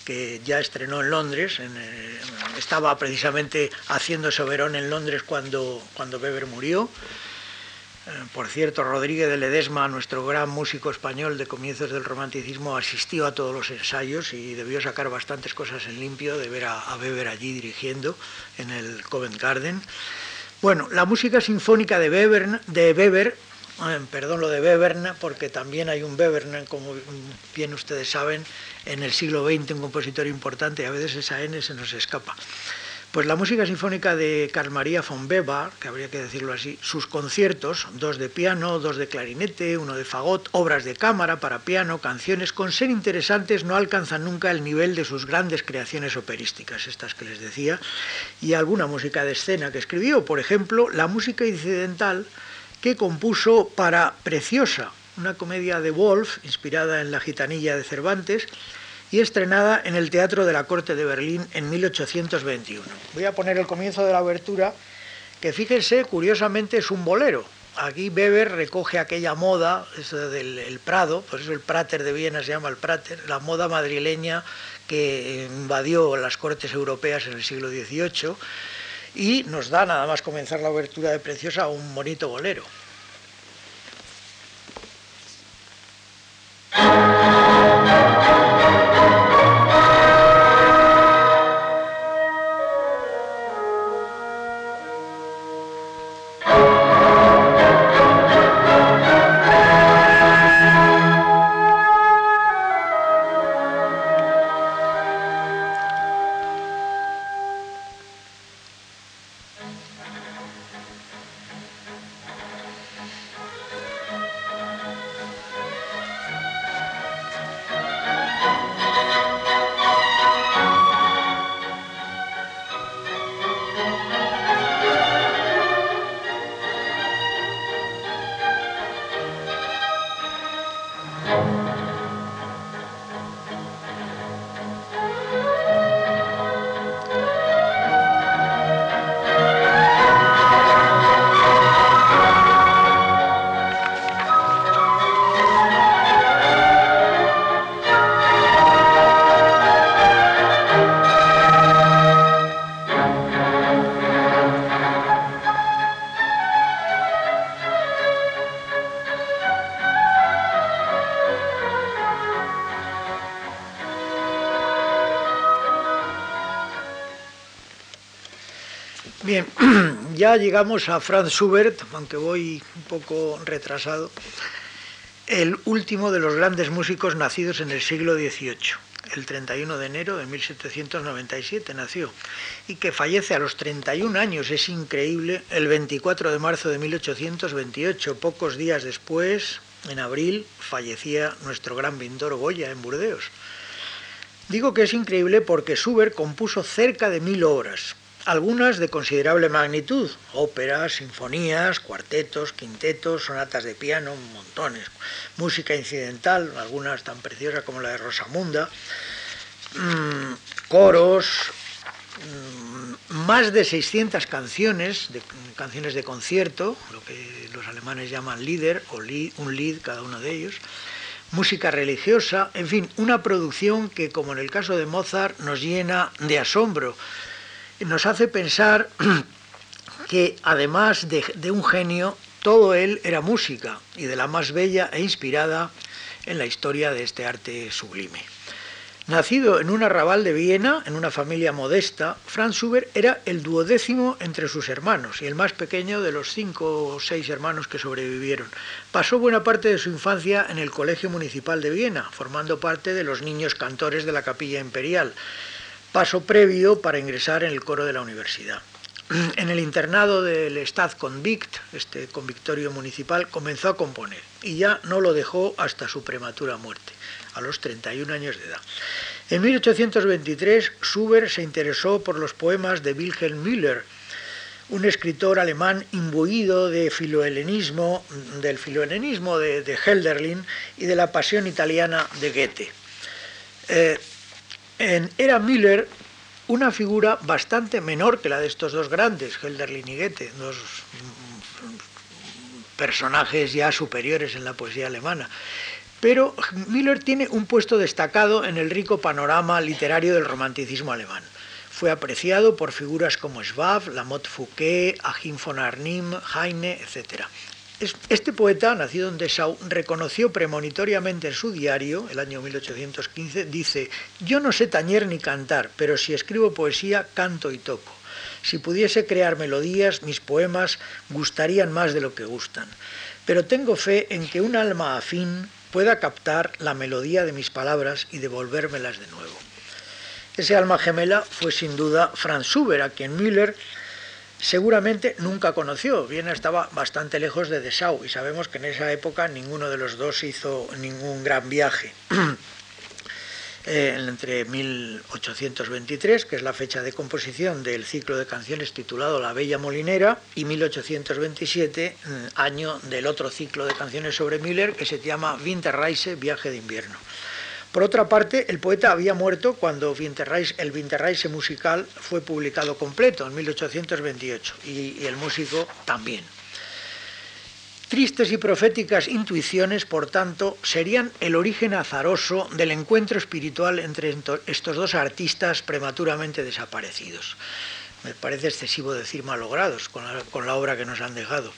que ya estrenó en Londres, eh, estaba precisamente haciendo Soberón en Londres cuando, cuando Weber murió. Por cierto, Rodríguez de Ledesma, nuestro gran músico español de comienzos del romanticismo, asistió a todos los ensayos y debió sacar bastantes cosas en limpio de ver a, Weber allí dirigiendo en el Covent Garden. Bueno, la música sinfónica de Weber, de Weber eh, perdón lo de Webern, porque también hay un Webern, como bien ustedes saben, en el siglo XX, un compositor importante, y a veces esa N se nos escapa. Pues la música sinfónica de Carl Maria von Weber, que habría que decirlo así, sus conciertos, dos de piano, dos de clarinete, uno de fagot, obras de cámara para piano, canciones, con ser interesantes no alcanzan nunca el nivel de sus grandes creaciones operísticas, estas que les decía, y alguna música de escena que escribió, por ejemplo, la música incidental que compuso para Preciosa, una comedia de Wolf, inspirada en La gitanilla de Cervantes, y estrenada en el Teatro de la Corte de Berlín en 1821. Voy a poner el comienzo de la abertura, que fíjense, curiosamente es un bolero. Aquí Weber recoge aquella moda del Prado, por eso el Prater de Viena se llama el Prater, la moda madrileña que invadió las cortes europeas en el siglo XVIII y nos da nada más comenzar la abertura de Preciosa un bonito bolero. Ya llegamos a Franz Schubert, aunque voy un poco retrasado, el último de los grandes músicos nacidos en el siglo XVIII. El 31 de enero de 1797 nació y que fallece a los 31 años, es increíble, el 24 de marzo de 1828, pocos días después, en abril, fallecía nuestro gran pintor Goya en Burdeos. Digo que es increíble porque Schubert compuso cerca de mil obras, algunas de considerable magnitud, óperas, sinfonías, cuartetos, quintetos, sonatas de piano, montones, música incidental, algunas tan preciosas como la de Rosamunda, mm, coros, mm, más de 600 canciones, de, canciones de concierto, lo que los alemanes llaman Lieder o un Lied cada uno de ellos, música religiosa, en fin, una producción que, como en el caso de Mozart, nos llena de asombro nos hace pensar que además de, un genio, todo él era música y de la más bella e inspirada en la historia de este arte sublime. Nacido en un arrabal de Viena, en una familia modesta, Franz Schubert era el duodécimo entre sus hermanos y el más pequeño de los cinco o seis hermanos que sobrevivieron. Pasó buena parte de su infancia en el Colegio Municipal de Viena, formando parte de los niños cantores de la Capilla Imperial paso previo para ingresar en el coro de la universidad. En el internado del Convict, este convictorio municipal, comenzó a componer y ya no lo dejó hasta su prematura muerte, a los 31 años de edad. En 1823, Schubert se interesó por los poemas de Wilhelm Müller, un escritor alemán imbuido del filohelenismo de, de Helderlin y de la pasión italiana de Goethe. Eh, era Müller una figura bastante menor que la de estos dos grandes, Helderlin y Goethe, dos personajes ya superiores en la poesía alemana. Pero Müller tiene un puesto destacado en el rico panorama literario del romanticismo alemán. Fue apreciado por figuras como Schwab, Lamotte Fouquet, Achim von Arnim, Heine, etc. Este poeta, nacido en Dessau, reconoció premonitoriamente en su diario, el año 1815, dice, yo no sé tañer ni cantar, pero si escribo poesía, canto y toco. Si pudiese crear melodías, mis poemas gustarían más de lo que gustan. Pero tengo fe en que un alma afín pueda captar la melodía de mis palabras y devolvérmelas de nuevo. Ese alma gemela fue sin duda Franz Schubert, a quien Müller seguramente nunca conoció. Viena estaba bastante lejos de Dessau y sabemos que en esa época ninguno de los dos hizo ningún gran viaje. Eh, entre 1823, que es la fecha de composición del ciclo de canciones titulado La Bella Molinera, y 1827, mm, año del otro ciclo de canciones sobre Müller, que se llama Winterreise, Viaje de Invierno. Por otra parte, el poeta había muerto cuando el Winterreise musical fue publicado completo en 1828 y el músico también. Tristes y proféticas intuiciones, por tanto, serían el origen azaroso del encuentro espiritual entre estos dos artistas prematuramente desaparecidos. Me parece excesivo decir malogrados con la, con la obra que nos han dejado,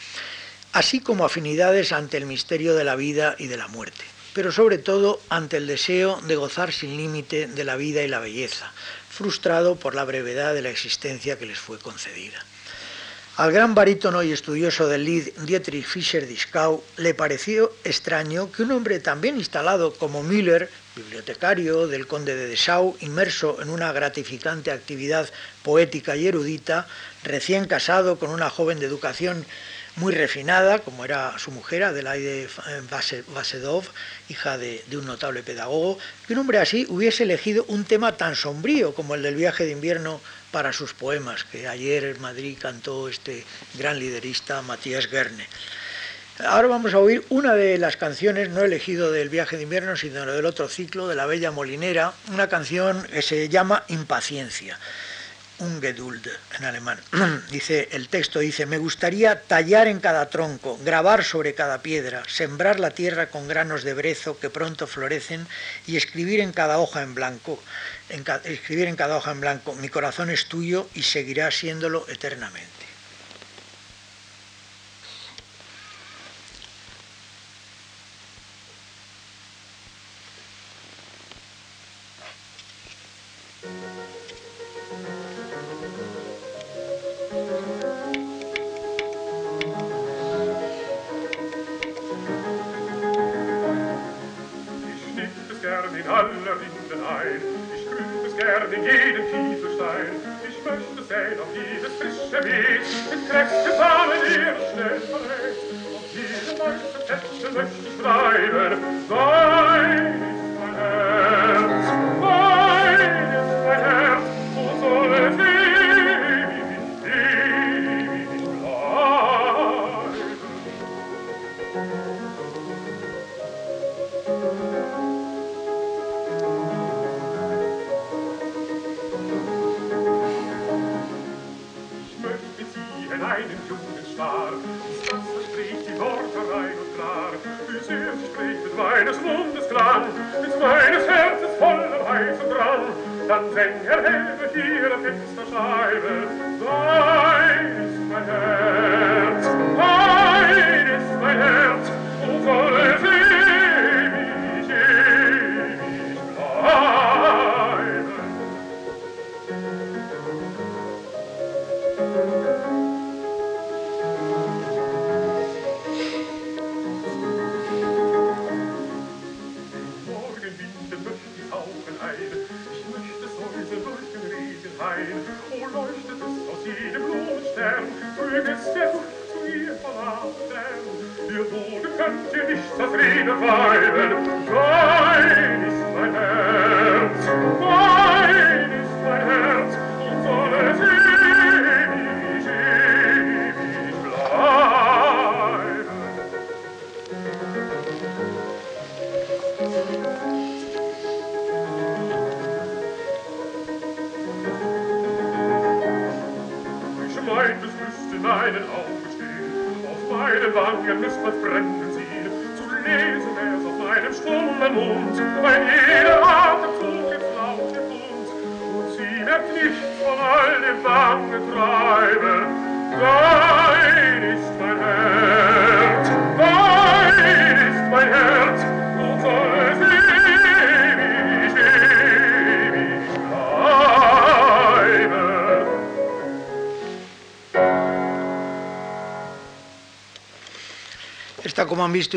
así como afinidades ante el misterio de la vida y de la muerte, pero sobre todo ante el deseo de gozar sin límite de la vida y la belleza, frustrado por la brevedad de la existencia que les fue concedida. Al gran barítono y estudioso del Lied, Dietrich Fischer-Dieskau, le pareció extraño que un hombre tan bien instalado como Müller, bibliotecario del conde de Dessau, inmerso en una gratificante actividad poética y erudita, recién casado con una joven de educación muy refinada, como era su mujer, Adelaide Vasedov, hija de, un notable pedagogo, que un hombre así hubiese elegido un tema tan sombrío como el del viaje de invierno para sus poemas, que ayer en Madrid cantó este gran liderista Matías Gerne. Ahora vamos a oír una de las canciones, no elegido del viaje de invierno, sino del otro ciclo, de la Bella Molinera, una canción que se llama Impaciencia. Ungeduld en alemán. Dice el texto dice, "Me gustaría tallar en cada tronco, grabar sobre cada piedra, sembrar la tierra con granos de brezo que pronto florecen y escribir en cada hoja en blanco, escribir en cada hoja en blanco, mi corazón es tuyo y seguirá siéndolo eternamente."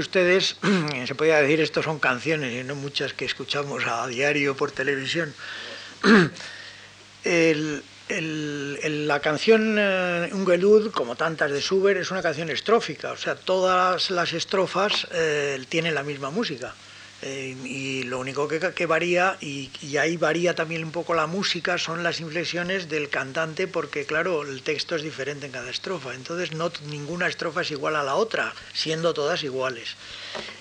Ustedes, se podría decir esto son canciones y no muchas que escuchamos a diario por televisión. la canción uh, Ungelud, como tantas de Schubert, es una canción estrófica, o sea, todas las estrofas eh, tienen la misma música. Lo único que, varía, y, ahí varía también un poco la música, son las inflexiones del cantante, porque claro, el texto es diferente en cada estrofa, entonces no ninguna estrofa es igual a la otra, siendo todas iguales.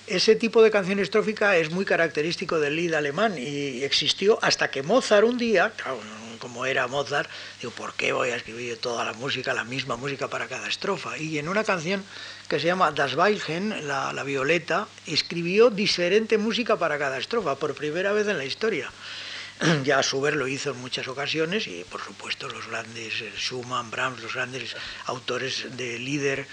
Ese tipo de canción estrófica es muy característico del Lied alemán y existió hasta que Mozart un día, como era Mozart, digo, ¿por qué voy a escribir toda la música, la misma música para cada estrofa? Y en una canción que se llama Das Weilchen, la, Violeta, escribió diferente música para cada estrofa, por primera vez en la historia. Ya Schubert lo hizo en muchas ocasiones y por supuesto los grandes eh, Schumann, Brahms, los grandes autores de líder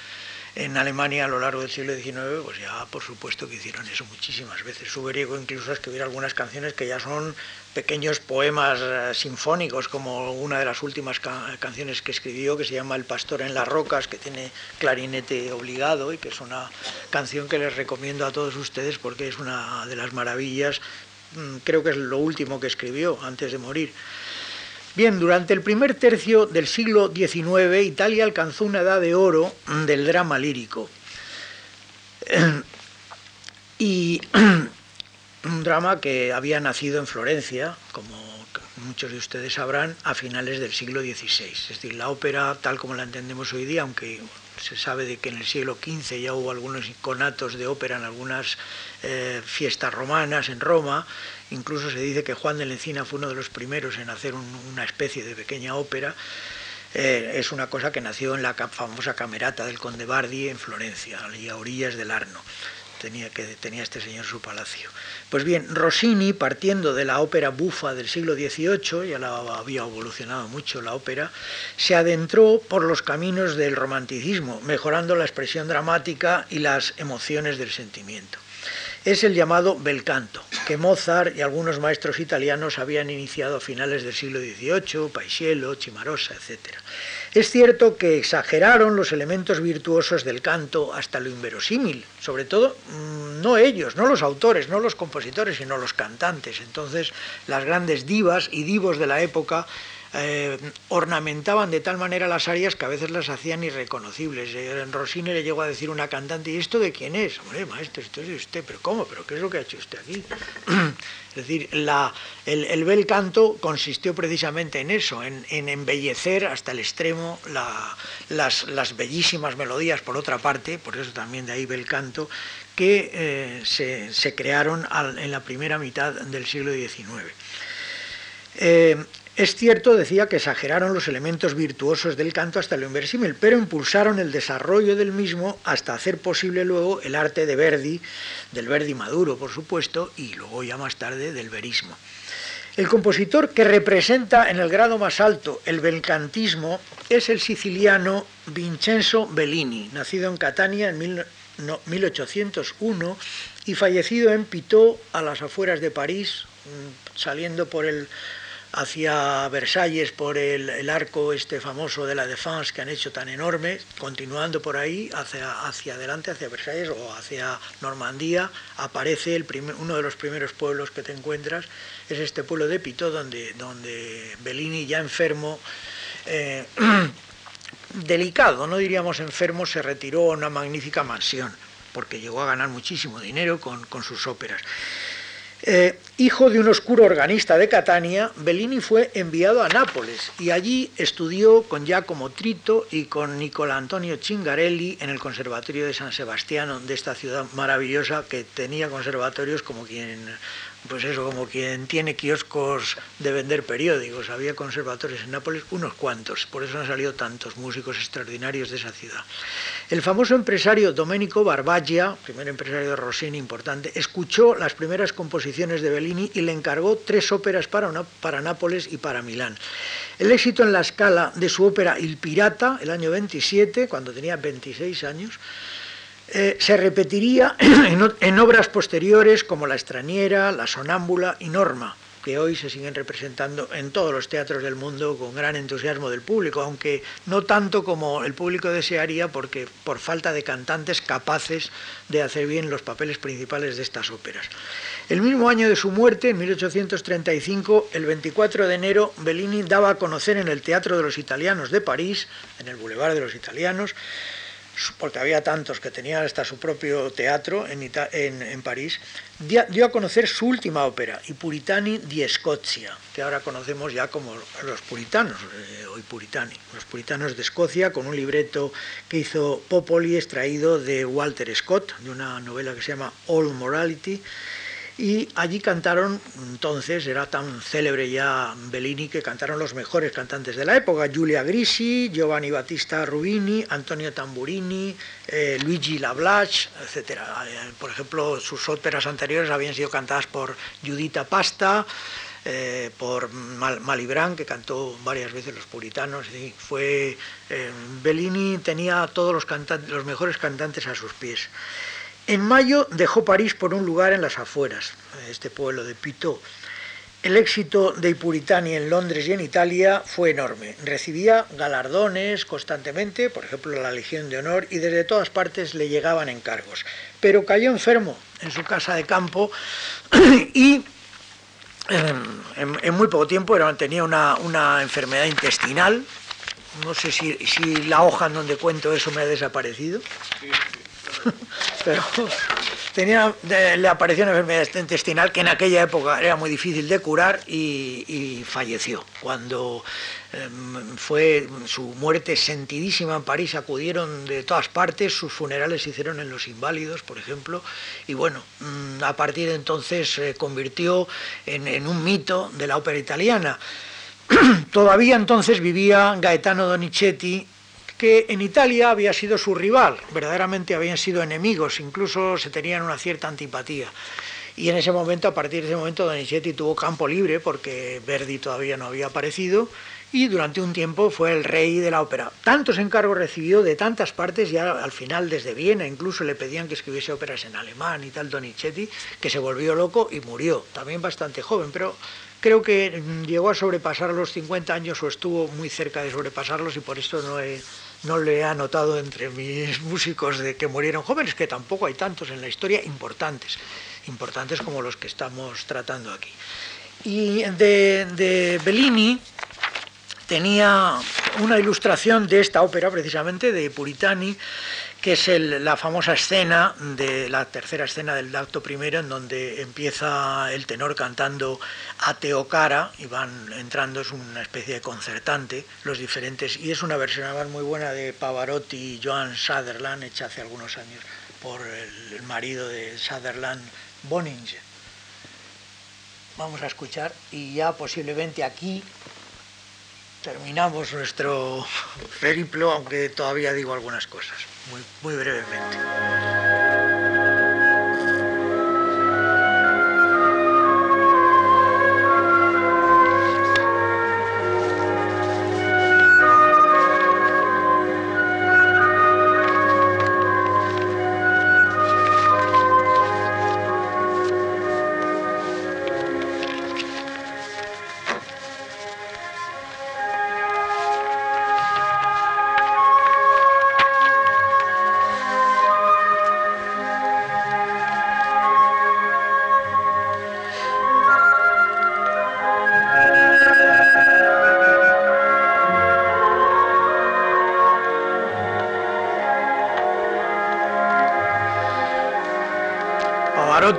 en Alemania a lo largo del siglo XIX, pues ya por supuesto que hicieron eso muchísimas veces. Llegó incluso a escribir algunas canciones que ya son pequeños poemas eh, sinfónicos, como una de las últimas canciones que escribió, que se llama El pastor en las rocas, que tiene clarinete obligado y que es una canción que les recomiendo a todos ustedes porque es una de las maravillas, mm, creo que es lo último que escribió antes de morir. Bien, durante el primer tercio del siglo XIX, Italia alcanzó una edad de oro mm, del drama lírico. Y un drama que había nacido en Florencia, como muchos de ustedes sabrán, a finales del siglo XVI. Es decir, la ópera tal como la entendemos hoy día, aunque se sabe de que en el siglo XV ya hubo algunos conatos de ópera en algunas eh, fiestas romanas en Roma, incluso se dice que Juan de Lencina fue uno de los primeros en hacer una especie de pequeña ópera. Eh, es una cosa que nació en la famosa camerata del Conde Bardi en Florencia, a orillas del Arno tenía, que tenía este señor su palacio. Pues bien, Rossini, partiendo de la ópera bufa del siglo XVIII, ya la había evolucionado mucho la ópera, se adentró por los caminos del romanticismo, mejorando la expresión dramática y las emociones del sentimiento. Es el llamado bel canto, que Mozart y algunos maestros italianos habían iniciado a finales del siglo XVIII, Paisiello, Cimarosa, etc. Es cierto que exageraron los elementos virtuosos del canto hasta lo inverosímil, sobre todo mm, no ellos, no los autores, no los compositores, sino los cantantes. Entonces las grandes divas y divos de la época eh, ornamentaban de tal manera las arias que a veces las hacían irreconocibles. Eh, en Rossini le llegó a decir una cantante, ¿y esto de quién es? Hombre, maestro, esto es de usted, pero ¿cómo? ¿Pero qué es lo que ha hecho usted aquí? es decir, el, bel canto consistió precisamente en eso, en, embellecer hasta el extremo las, bellísimas melodías, por otra parte, por eso también de ahí bel canto, que eh, se, crearon en la primera mitad del siglo XIX. Es cierto, decía, que exageraron los elementos virtuosos del canto hasta lo inversímil, pero impulsaron el desarrollo del mismo hasta hacer posible luego el arte de Verdi, del Verdi maduro, por supuesto, y luego ya más tarde del verismo. El compositor que representa en el grado más alto el belcantismo es el siciliano Vincenzo Bellini, nacido en Catania en 1801 y fallecido en Pitot, a las afueras de París, saliendo por el hacia Versalles por el, arco este famoso de la Défense que han hecho tan enorme, continuando por ahí hacia, hacia adelante, hacia Versalles o hacia Normandía, aparece el uno de los primeros pueblos que te encuentras, es este pueblo de Pito, donde, donde Bellini ya enfermo, eh, delicado, no diríamos enfermo, se retiró a una magnífica mansión, porque llegó a ganar muchísimo dinero con, con sus óperas. Eh, hijo de un oscuro organista de Catania, Bellini fue enviado a Nápoles y allí estudió con Giacomo Trito y con Nicola Antonio Cingarelli en el Conservatorio de San Sebastiano, de esta ciudad maravillosa que tenía conservatorios como quien pues eso, como quien tiene kioscos de vender periódicos. Había conservatorios en Nápoles, unos cuantos, por eso han salido tantos músicos extraordinarios de esa ciudad. El famoso empresario Domenico Barbaglia, primer empresario de Rossini importante, escuchó las primeras composiciones de Bellini y le encargó tres óperas para, para Nápoles y para Milán. El éxito en la escala de su ópera Il Pirata, el año 27, cuando tenía 26 años, eh, se repetiría en, obras posteriores como La extrañera, La sonámbula y Norma, que hoy se siguen representando en todos los teatros del mundo con gran entusiasmo del público, aunque no tanto como el público desearía porque por falta de cantantes capaces de hacer bien los papeles principales de estas óperas. El mismo año de su muerte, en 1835, el 24 de enero, Bellini daba a conocer en el Teatro de los Italianos de París, en el Boulevard de los Italianos, porque había tantos que tenían hasta su propio teatro en, París, dio a conocer su última ópera, I Puritani di Scozia, que ahora conocemos ya como los puritanos, eh, hoy puritani, los puritanos de Escocia, con un libreto que hizo Popoli, extraído de Walter Scott, de una novela que se llama All Morality, y allí cantaron, entonces era tan célebre ya Bellini que cantaron los mejores cantantes de la época, Giulia Grisi, Giovanni Battista Rubini, Antonio Tamburini, eh, Luigi Lablache, etc. Eh, por ejemplo, sus óperas anteriores habían sido cantadas por Judita Pasta, eh, por Malibran, que cantó varias veces los puritanos. Y fue, Bellini tenía todos los, los mejores cantantes a sus pies. En mayo dejó París por un lugar en las afueras, este pueblo de Pitot. El éxito de Ipuritani en Londres y en Italia fue enorme. Recibía galardones constantemente, por ejemplo la Legión de Honor, y desde todas partes le llegaban encargos. Pero cayó enfermo en su casa de campo y en, muy poco tiempo tenía una, enfermedad intestinal. No sé si, la hoja en donde cuento eso me ha desaparecido. pero tenía, le apareció una enfermedad intestinal que en aquella época era muy difícil de curar y, falleció. Cuando em, fue su muerte sentidísima en París, acudieron de todas partes, sus funerales se hicieron en Los Inválidos, por ejemplo, y bueno, mm, a partir de entonces se convirtió en un mito de la ópera italiana. Todavía entonces vivía Gaetano Donizetti que en Italia había sido su rival, verdaderamente habían sido enemigos, incluso se tenían una cierta antipatía. Y en ese momento, a partir de ese momento, Donizetti tuvo campo libre porque Verdi todavía no había aparecido y durante un tiempo fue el rey de la ópera. Tantos encargos recibió de tantas partes, ya al final desde Viena incluso le pedían que escribiese óperas en alemán y tal Donizetti, que se volvió loco y murió, también bastante joven, pero creo que llegó a sobrepasar los 50 años o estuvo muy cerca de sobrepasarlos y por esto no he no le he anotado entre mis músicos de que murieron jóvenes, que tampoco hay tantos en la historia importantes, importantes como los que estamos tratando aquí. Y de, de Bellini tenía una ilustración de esta ópera, precisamente, de Puritani, que es la famosa escena de la tercera escena del acto primero, en donde empieza el tenor cantando a Teocara y van entrando, es una especie de concertante, los diferentes, y es una versión muy buena de Pavarotti y Joan Sutherland, hecha hace algunos años por el, marido de Sutherland, Boninger. Vamos a escuchar y ya posiblemente aquí terminamos nuestro periplo, aunque todavía digo algunas cosas muy, muy brevemente.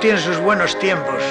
Tiene sus buenos tiempos.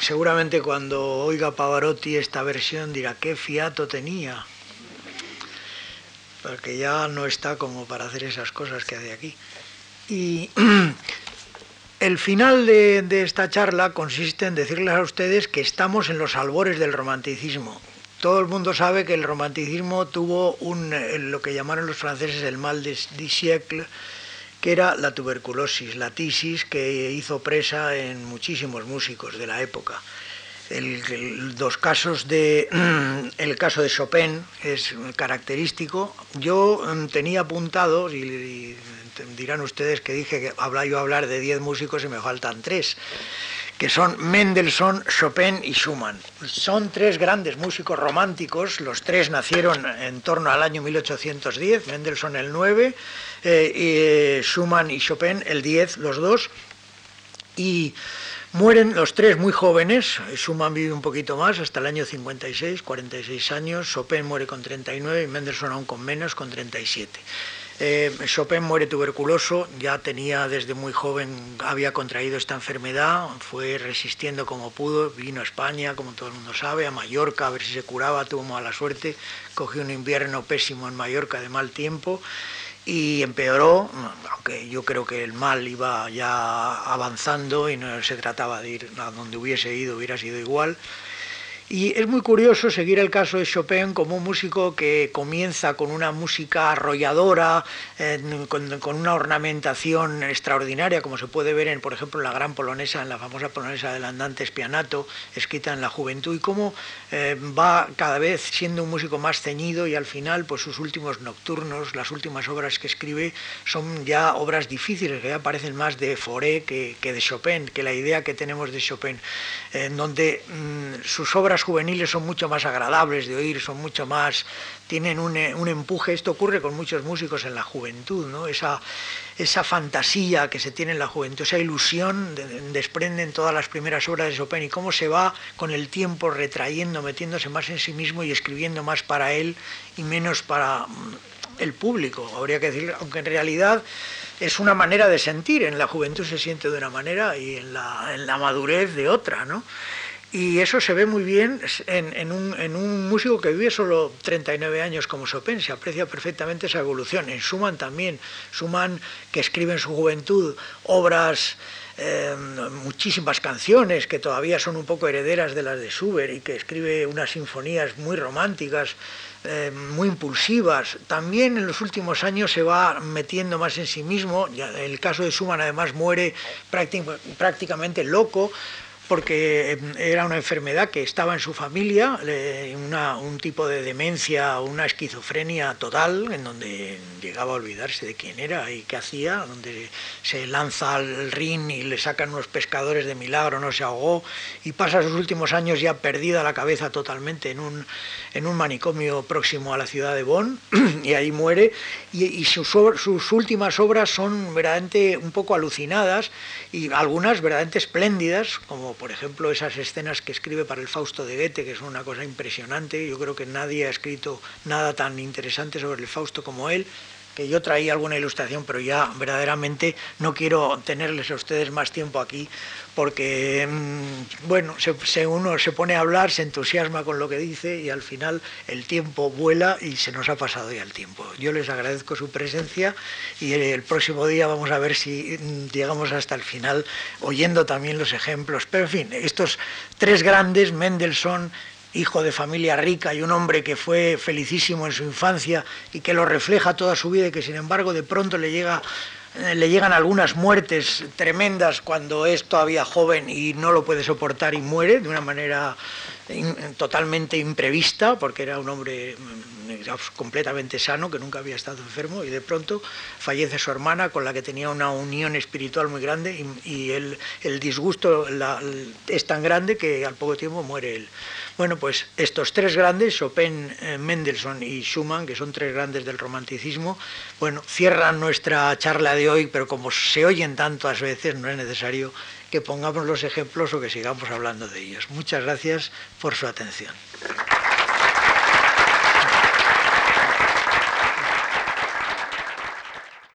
Seguramente cuando oiga Pavarotti esta versión dirá qué fiato tenía, porque ya no está como para hacer esas cosas que hace aquí. Y el final de, esta charla consiste en decirles a ustedes que estamos en los albores del romanticismo. Todo el mundo sabe que el romanticismo tuvo un, eh, lo que llamaron los franceses el mal de, de siècle, que era la tuberculosis, la tisis que hizo presa en muchísimos músicos de la época. El, dos casos de el caso de Chopin es característico. Yo mm, tenía apuntados y, dirán ustedes que dije que habla yo hablar de 10 músicos y me faltan tres que son Mendelssohn, Chopin y Schumann. Son tres grandes músicos románticos, los tres nacieron en torno al año 1810, Mendelssohn el 9, eh, y eh, Schumann y Chopin el 10, los dos, y mueren los tres muy jóvenes, Schumann vive un poquito más, hasta el año 56, 46 años, Chopin muere con 39 y Mendelssohn aún con menos, con 37. Eh, Chopin muere tuberculoso, ya tenía desde muy joven, había contraído esta enfermedad, fue resistiendo como pudo, vino a España, como todo el mundo sabe, a Mallorca a ver si se curaba, tuvo mala suerte, cogió un invierno pésimo en Mallorca de mal tiempo y empeoró, aunque yo creo que el mal iba ya avanzando y no se trataba de ir a donde hubiese ido, hubiera sido igual. Y es muy curioso seguir el caso de Chopin como un músico que comienza con una música arrolladora, con, una ornamentación extraordinaria, como se puede ver en, por ejemplo, en la gran polonesa, en la famosa polonesa del andante Spianato, escrita en la juventud, y cómo eh, va cada vez siendo un músico más ceñido y al final, pues sus últimos nocturnos, las últimas obras que escribe, son ya obras difíciles, que ya parecen más de Fauré que, de Chopin, que la idea que tenemos de Chopin, en donde mm, sus obras juveniles son mucho más agradables de oír, son mucho más, tienen un, un empuje. Esto ocurre con muchos músicos en la juventud, ¿no? Esa, esa fantasía que se tiene en la juventud, esa ilusión desprenden todas las primeras obras de Chopin y cómo se va con el tiempo retrayendo, metiéndose más en sí mismo y escribiendo más para él y menos para mm, el público, habría que decir, aunque en realidad es una manera de sentir, en la juventud se siente de una manera y en la, en la madurez de otra, ¿no? Y eso se ve muy bien en, un, músico que vive solo 39 años como Chopin, se aprecia perfectamente esa evolución. En Schumann también, Schumann que escribe en su juventud obras, eh, muchísimas canciones que todavía son un poco herederas de las de Schubert y que escribe unas sinfonías muy románticas, eh, muy impulsivas. También en los últimos años se va metiendo más en sí mismo. el caso de Schumann además muere prácticamente loco porque em, era una enfermedad que estaba en su familia, un tipo de demencia, una esquizofrenia total, en donde llegaba a olvidarse de quién era y qué hacía, donde se lanza al rin y le sacan unos pescadores de milagro, no se ahogó, y pasa sus últimos años ya perdida la cabeza totalmente en un, en un manicomio próximo a la ciudad de Bonn, y ahí muere, y, sus, sus últimas obras son verdaderamente un poco alucinadas, y algunas verdaderamente espléndidas, como por ejemplo, esas escenas que escribe para el Fausto de Goethe, que son una cosa impresionante. Yo creo que nadie ha escrito nada tan interesante sobre el Fausto como él que yo traía alguna ilustración, pero ya verdaderamente no quiero tenerles a ustedes más tiempo aquí, porque, mm, bueno, se, uno se pone a hablar, se entusiasma con lo que dice y al final el tiempo vuela y se nos ha pasado ya el tiempo. Yo les agradezco su presencia y el próximo día vamos a ver si mm, llegamos hasta el final oyendo también los ejemplos. Pero, en fin, estos tres grandes, Mendelssohn, hijo de familia rica y un hombre que fue felicísimo en su infancia y que lo refleja toda su vida y que sin embargo de pronto le eh, le llegan algunas muertes tremendas cuando es todavía joven y no lo puede soportar y muere de una manera totalmente imprevista, porque era un hombre mm, completamente sano, que nunca había estado enfermo, y de pronto fallece su hermana, con la que tenía una unión espiritual muy grande, y, el, disgusto es tan grande que al poco tiempo muere él. Bueno, pues estos tres grandes, Chopin, eh, Mendelssohn y Schumann, que son tres grandes del romanticismo, bueno, cierran nuestra charla de hoy, pero como se oyen tantas veces, no es necesario que pongamos los ejemplos o que sigamos hablando de ellos. Muchas gracias por su atención.